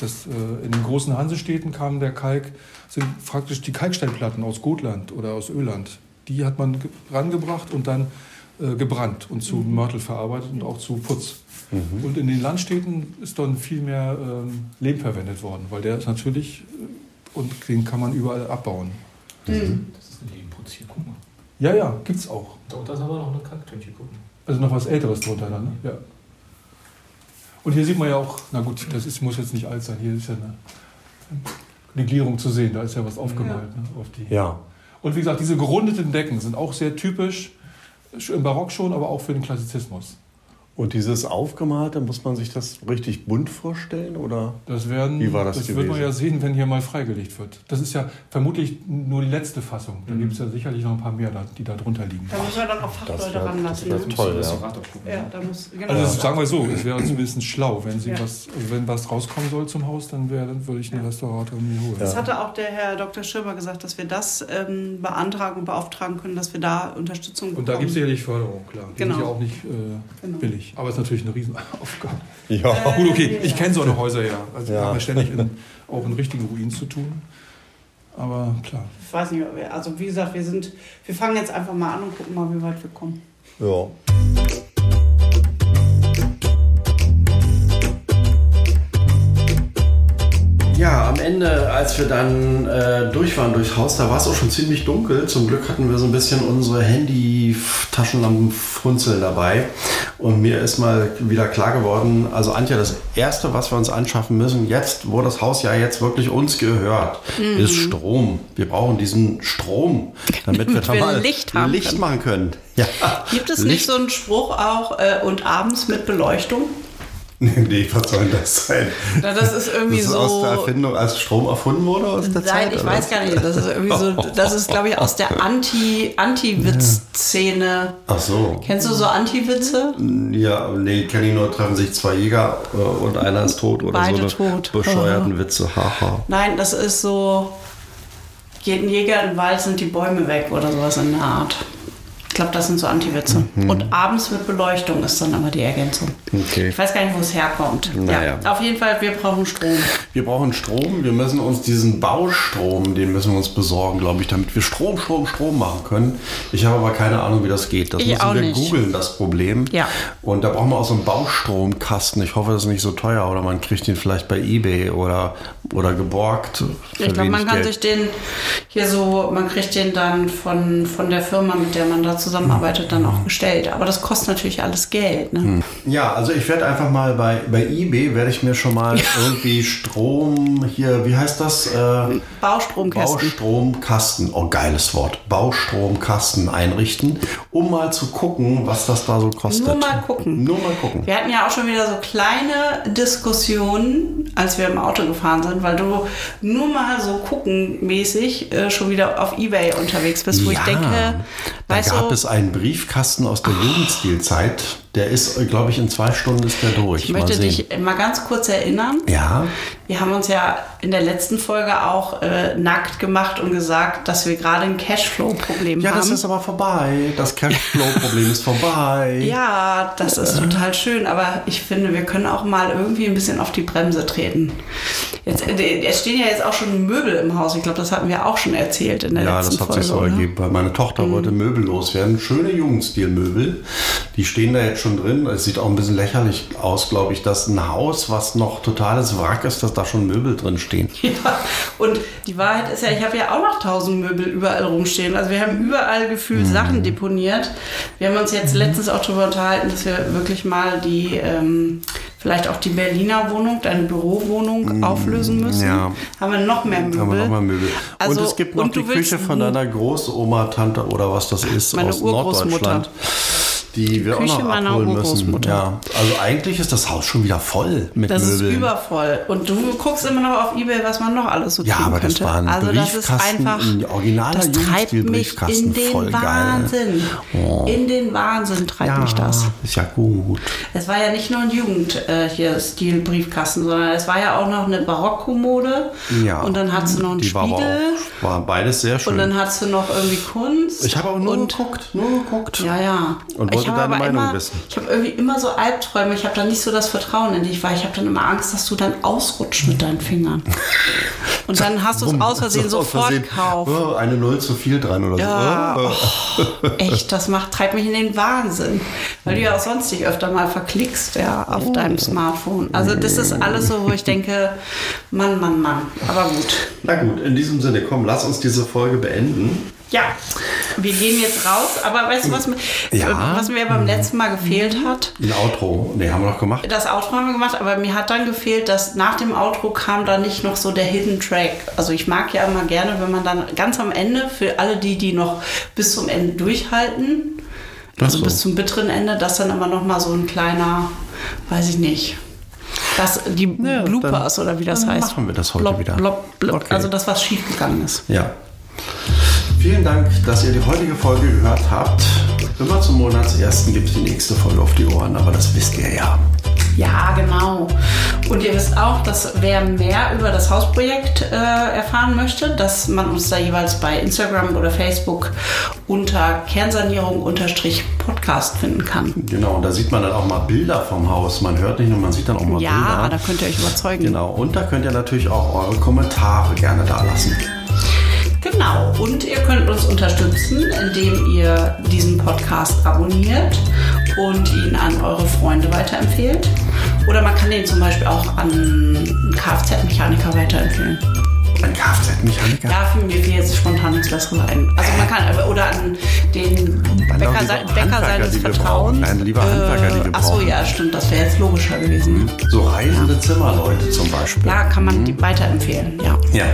F: Das, äh, in den großen Hansestädten kam der Kalk, sind praktisch die Kalksteinplatten aus Gotland oder aus Öland. Die hat man ge- rangebracht und dann äh, gebrannt und zu Mörtel verarbeitet und auch zu Putz.
B: Mhm.
F: Und in den Landstädten ist dann viel mehr ähm, Lehm verwendet worden, weil der ist natürlich äh, und den kann man überall abbauen.
G: Das ist ein Lebenputz hier, guck mal.
F: Ja, ja, gibt's auch.
G: Da, da ist aber noch eine Kalktönche, guck mal.
F: Also noch was Älteres drunter dann, ne? Ja. Und hier sieht man ja auch, na gut, das ist, muss jetzt nicht alt sein, hier ist ja eine Legierung zu sehen, da ist ja was aufgemalt. Ne, auf die.
B: Ja.
F: Und wie gesagt, diese gerundeten Decken sind auch sehr typisch, im Barock schon, aber auch für den Klassizismus.
B: Und dieses Aufgemalte, muss man sich das richtig bunt vorstellen? Oder?
F: Das, werden,
B: Wie war das
F: wird man
B: gewesen?
F: ja sehen, wenn hier mal freigelegt wird. Das ist ja vermutlich nur die letzte Fassung. Da
G: Mhm.
F: gibt es ja sicherlich noch ein paar mehr, die da drunter liegen.
A: Da müssen wir dann auch
B: Das
A: Fachleute
B: wär-
A: ranlassen.
B: das wär
A: ne?
B: toll. ja.
G: Restaurator gucken.
A: Ja, da muss, genau.
F: Also das, sagen wir so, es wäre zumindest schlau, wenn sie
A: Ja.
F: was, also wenn was rauskommen soll zum Haus, dann, wäre, dann würde ich einen Restaurator mir holen.
A: Das hatte auch der Herr Dr. Schirmer gesagt, dass wir das ähm, beantragen und beauftragen können, dass wir da Unterstützung bekommen.
F: Und da gibt es sicherlich Förderung, klar. Die
A: Genau.
F: sind ja auch nicht äh,
A: Genau.
F: billig. Aber es ist natürlich eine Riesenaufgabe. [LAUGHS]
B: Ja.
F: Gut, okay, ich kenne so eine Häuser ja. Also
B: Ja.
F: wir haben ja ständig [LAUGHS] in, auch in richtigen Ruinen zu tun. Aber klar.
A: Ich weiß nicht, ob wir- also wie gesagt, wir sind, wir fangen jetzt einfach mal an und gucken mal, wie weit wir kommen.
B: ja. Ja, am Ende, als wir dann äh, durch waren durchs Haus, da war es auch schon ziemlich dunkel. Zum Glück hatten wir so ein bisschen unsere Handy-Taschenlampenfunzeln dabei. Und mir ist mal wieder klar geworden, also Antje, das Erste, was wir uns anschaffen müssen, jetzt, wo das Haus ja jetzt wirklich uns gehört, ist Strom. Wir brauchen diesen Strom, damit wir [LAUGHS] da mal
A: Licht haben
B: Licht machen können. Ja.
A: Gibt es
B: Licht.
A: nicht so einen Spruch auch äh, und abends mit Beleuchtung? [LAUGHS]
B: Nee, was soll das sein?
A: Na, das ist irgendwie
B: das ist
A: so.
B: aus der Erfindung, als Strom erfunden wurde aus der Zeit?
A: Nein, ich
B: oder?
A: weiß gar nicht. Das ist irgendwie so, das ist, glaube ich, aus der [LAUGHS] Anti, Anti-Witz-Szene.
B: Ach so.
A: Kennst du so Anti-Witze?
B: Ja, nee, kenne ich nur, treffen sich zwei Jäger äh, und einer ist tot oder
A: Beide
B: so eine
A: tot.
B: bescheuerten Witze. Haha.
A: Nein, das ist so, geht ein Jäger in den Wald, sind die Bäume weg oder sowas in der Art. Glaube, das sind so Anti-Witze. Und abends mit Beleuchtung ist dann immer die Ergänzung.
B: Okay.
A: Ich weiß gar nicht, wo es herkommt.
B: Naja.
A: Ja, auf jeden Fall, wir brauchen Strom.
B: Wir brauchen Strom. Wir müssen uns diesen Baustrom, den müssen wir uns besorgen, glaube ich, damit wir Strom, Strom, Strom machen können. Ich habe aber keine Ahnung, wie das geht. Das
A: Ich
B: müssen wir
A: nicht.
B: googeln, das Problem.
A: Ja.
B: Und da brauchen wir auch so einen Baustromkasten. Ich hoffe, das ist nicht so teuer oder man kriegt den vielleicht bei Ebay oder, oder geborgt.
A: Ich glaube, man kann
B: Geld.
A: sich den hier so, man kriegt den dann von, von der Firma, mit der man da zusammenarbeitet, dann auch gestellt. Aber das kostet natürlich alles Geld. Ne?
B: Ja, also ich werde einfach mal bei, bei eBay, werde ich mir schon mal irgendwie Strom hier, wie heißt das? Äh,
A: Baustromkästen.
B: Baustromkasten, oh geiles Wort, Baustromkasten einrichten, um mal zu gucken, was das da so kostet.
A: Nur mal gucken.
B: Nur mal gucken.
A: Wir hatten ja auch schon wieder so kleine Diskussionen, als wir im Auto gefahren sind, weil du nur mal so guckenmäßig äh, schon wieder auf Ebay unterwegs bist, wo ich denke,
B: da gab
A: du,
B: es einen Briefkasten aus der Jugendstilzeit, der ist, glaube ich, in zwei Stunden ist der durch.
A: ich möchte
B: mal
A: dich mal ganz kurz erinnern.
B: Ja,
A: Wir haben uns ja in der letzten Folge auch äh, nackt gemacht und gesagt, dass wir gerade ein Cashflow-Problem
B: ja,
A: haben.
B: das ist aber vorbei. Das Cashflow-Problem ist vorbei. [LAUGHS]
A: Ja, das ist total schön, aber ich finde, wir können auch mal irgendwie ein bisschen auf die Bremse treten. Jetzt, äh, es stehen ja jetzt auch schon Möbel im Haus. Ich glaube, das hatten wir auch schon erzählt in der
B: Ja,
A: letzten
B: das hat
A: Folge.
B: sich so ergeben, meine Tochter
A: Mhm.
B: wollte Möbel loswerden. Schöne Jugendstilmöbel. Die stehen da jetzt schon drin. Es sieht auch ein bisschen lächerlich aus, glaube ich, dass ein Haus, was noch totales Wrack ist, dass da schon Möbel drin stehen. [LAUGHS]
A: Ja, und die Wahrheit ist ja, ich habe ja auch noch tausend Möbel überall rumstehen. Also wir haben überall gefühlt
B: Mhm.
A: Sachen deponiert. Wir haben uns jetzt letztens auch darüber unterhalten, dass wir wirklich mal die, ähm, vielleicht auch die Berliner Wohnung, deine Bürowohnung auflösen müssen.
B: Mhm. ja.
A: Haben wir noch mehr Möbel.
B: Haben wir noch mal Möbel.
A: Also,
B: und es gibt noch die Küche von deiner Großoma, Tante oder was das ist
A: Meine
B: aus
A: Urgroßmutter.
B: Norddeutschland. Die wir
A: Küche
B: auch noch
A: meiner
B: abholen müssen. Ja, also eigentlich ist das Haus schon wieder voll mit
A: Das ist
B: Möbeln.
A: übervoll. Und du guckst immer noch auf Ebay, was man noch alles so
B: ja,
A: kriegen
B: aber das
A: könnte.
B: war ein
A: also das ist
B: Briefkasten,
A: einfach,
B: ein originaler
A: das treibt mich in den
B: Voll.
A: Wahnsinn. In den Wahnsinn treibt
B: Ja,
A: mich das.
B: ist ja gut.
A: Es war ja nicht nur ein Jugend äh, hier sondern es war ja auch noch eine Barockkommode.
B: Ja.
A: Und dann hattest du noch einen
B: Die war
A: Spiegel.
B: auch, war beides sehr schön.
A: Und dann hattest du noch irgendwie Kunst.
B: ich habe auch nur
A: und
B: geguckt, nur geguckt.
A: Ja, ja.
B: Und wollte deine Meinung
A: immer,
B: wissen.
A: Ich habe irgendwie immer so Albträume. Ich habe da nicht so das Vertrauen in dich, weil ich habe dann immer Angst, dass du dann ausrutscht mit deinen Fingern. Und dann [LAUGHS] hast du es aus Versehen sofort gekauft.
B: oh, eine Null zu viel dran oder
A: Ja,
B: so. Oh.
A: Echt, das macht, treibt mich in den Wahnsinn. Weil du ja auch sonst dich öfter mal verklickst, ja, auf
B: Oh.
A: deinem Smartphone. Also das ist alles so, wo ich denke, Mann, Mann, Mann. Aber gut.
B: Na gut, in diesem Sinne, komm, lass uns diese Folge beenden.
A: Ja, wir gehen jetzt raus. Aber weißt du, was, mir-
B: Ja.
A: was mir beim letzten Mal gefehlt hat?
B: Ein Outro, ne, haben wir noch gemacht.
A: Das Outro haben wir gemacht, aber mir hat dann gefehlt, dass nach dem Outro kam da nicht noch so der Hidden Track. Also ich mag ja immer gerne, wenn man dann ganz am Ende, für alle die, die noch bis zum Ende durchhalten, also
B: so.
A: bis zum bitteren Ende, dass dann immer noch mal so ein kleiner, weiß ich nicht, das, die
B: Ja,
A: Bloopers oder wie das
B: dann
A: heißt.
B: machen wir das heute
A: Blop,
B: wieder.
A: Blop, blop.
B: Okay.
A: Also das, was schiefgegangen ist.
B: Ja. Vielen Dank, dass ihr die heutige Folge gehört habt. Immer zum Monatsersten gibt es die nächste Folge auf die Ohren, aber das wisst ihr ja.
A: Ja, genau. Und ihr wisst auch, dass wer mehr über das Hausprojekt äh, erfahren möchte, dass man uns da jeweils bei Instagram oder Facebook unter Kernsanierung-Podcast finden kann.
B: Genau, und da sieht man dann auch mal Bilder vom Haus. Man hört nicht nur, man sieht dann auch mal
A: Ja,
B: Bilder.
A: da könnt ihr euch überzeugen.
B: Genau, und da könnt ihr natürlich auch eure Kommentare gerne da lassen.
A: Genau. Und ihr könnt uns unterstützen, indem ihr diesen Podcast abonniert und ihn an eure Freunde weiterempfehlt. Oder man kann den zum Beispiel auch an einen Kfz-Mechaniker weiterempfehlen.
B: Ein Kfz-Mechaniker.
A: Da fiel mir jetzt spontan nichts Besseres ein. Also man kann, oder an den Bäcker, Bäcker seines Vertrauens.
B: Nein, lieber Handwerker, die wir
A: Achso,
B: brauchen.
A: ja, stimmt, das wäre jetzt logischer gewesen.
B: So reisende Zimmerleute zum Beispiel.
A: Ja, kann man die weiterempfehlen, ja.
B: Ja,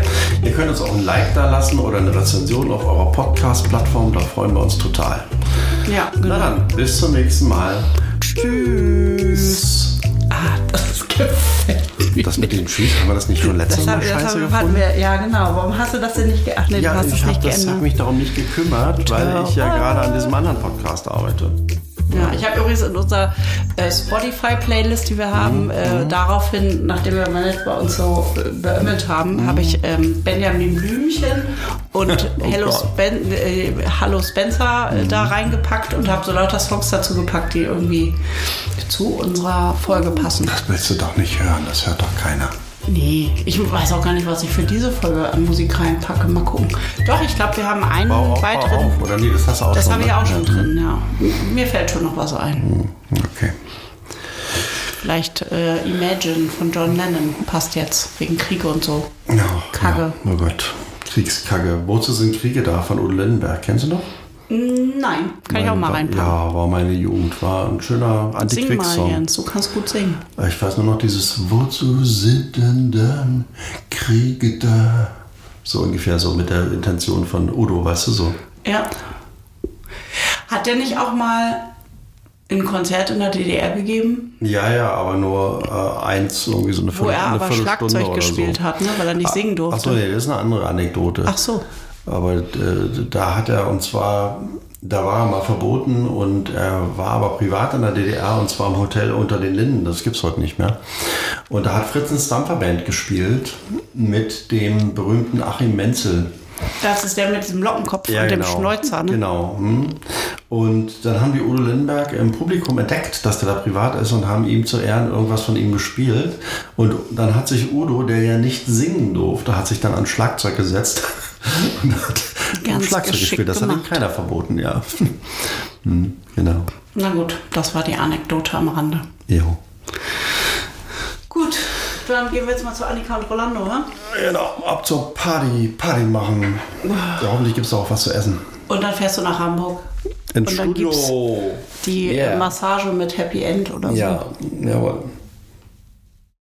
B: ihr könnt uns auch ein Like da lassen oder eine Rezension auf eurer Podcast-Plattform, da freuen wir uns total.
A: Ja,
B: Na
A: genau.
B: dann, bis zum nächsten Mal. Tschüss.
A: Ah, das gefällt.
B: Das mit dem Tschüss, haben wir das nicht schon letztes Mal scheiße gefunden?
A: wir, ja genau. Warum hast du das denn nicht geachtet? Nee,
B: ja,
A: du hast
B: ich habe hab mich darum nicht gekümmert, weil ich ja gerade an diesem anderen Podcast arbeite.
A: Ja, ich habe übrigens in unserer äh, Spotify-Playlist, die wir haben, äh, daraufhin, nachdem wir jetzt bei uns so äh, beömmelt haben, habe ich ähm, Benjamin Blümchen und
B: Oh
A: Hello. Spen äh, Hallo Spencer äh, da reingepackt und habe so lauter Songs dazu gepackt, die irgendwie zu unserer Folge passen.
B: Das willst du doch nicht hören, das hört doch keiner.
A: Nee, ich weiß auch gar nicht, was ich für diese Folge an Musik reinpacke. Mal gucken. Doch, ich glaube, wir haben einen
B: Bau auf, bau
A: weiteren.
B: auf. Oder nee, das hast du auch
A: Das habe ich
B: ne?
A: auch schon drin, ja. Mir fällt schon noch was ein.
B: Okay.
A: Vielleicht äh, Imagine von John Lennon passt jetzt, wegen Kriege und so.
B: Ja,
A: Kacke.
B: Ja, oh Gott. Kriegskacke. Wozu sind Kriege da von Udo Lindenberg? Kennst du noch?
A: Nein, kann ich auch mal reinpacken.
B: Ja, war meine Jugend. War ein schöner
A: Sing mal. Jens, du kannst gut singen.
B: Ich weiß nur noch dieses Wozu sind denn dann Kriege da? So ungefähr so mit der Intention von Udo, weißt du so.
A: Ja. Hat der nicht auch mal ein Konzert in der DDR gegeben,
B: Ja, ja, aber nur äh, eins, irgendwie so eine,
A: wo
B: Viertel,
A: er aber
B: Viertelstunde
A: Schlagzeug gespielt
B: so.
A: hat, ne? weil er nicht singen durfte?
B: Achso, nee, das ist eine andere Anekdote.
A: Ach so.
B: Aber äh, da hat er, und zwar, da war er mal verboten und er war aber privat in der DDR und zwar im Hotel unter den Linden, das gibt's heute nicht mehr. Und da hat Fritz ein Stampferband gespielt mit dem berühmten Achim Menzel.
A: Das ist der mit diesem Lockenkopf und dem Schnäuzer, ne?
B: Genau. hm. Und dann haben die Udo Lindenberg im Publikum entdeckt, dass der da privat ist und haben ihm zu Ehren irgendwas von ihm gespielt. Und dann hat sich Udo, der ja nicht singen durfte, hat sich dann an Schlagzeug gesetzt [LAUGHS] und hat
A: Ganz
B: Schlagzeug
A: geschickt
B: gespielt. Das hat ihm
A: gemacht.
B: keiner verboten, ja. [LAUGHS] Hm, genau.
A: Na gut, das war die Anekdote am Rande.
B: Jo.
A: Gut, dann gehen wir jetzt mal zu Annika und Rolando, wa?
B: Genau, ab zur Party, Party machen. Ja, hoffentlich gibt es auch was zu essen.
A: Und dann fährst du nach Hamburg.
B: Ins
A: Und dann gibt's
B: Studio.
A: Die
B: Yeah.
A: Massage mit Happy End oder so.
B: Ja, jawohl.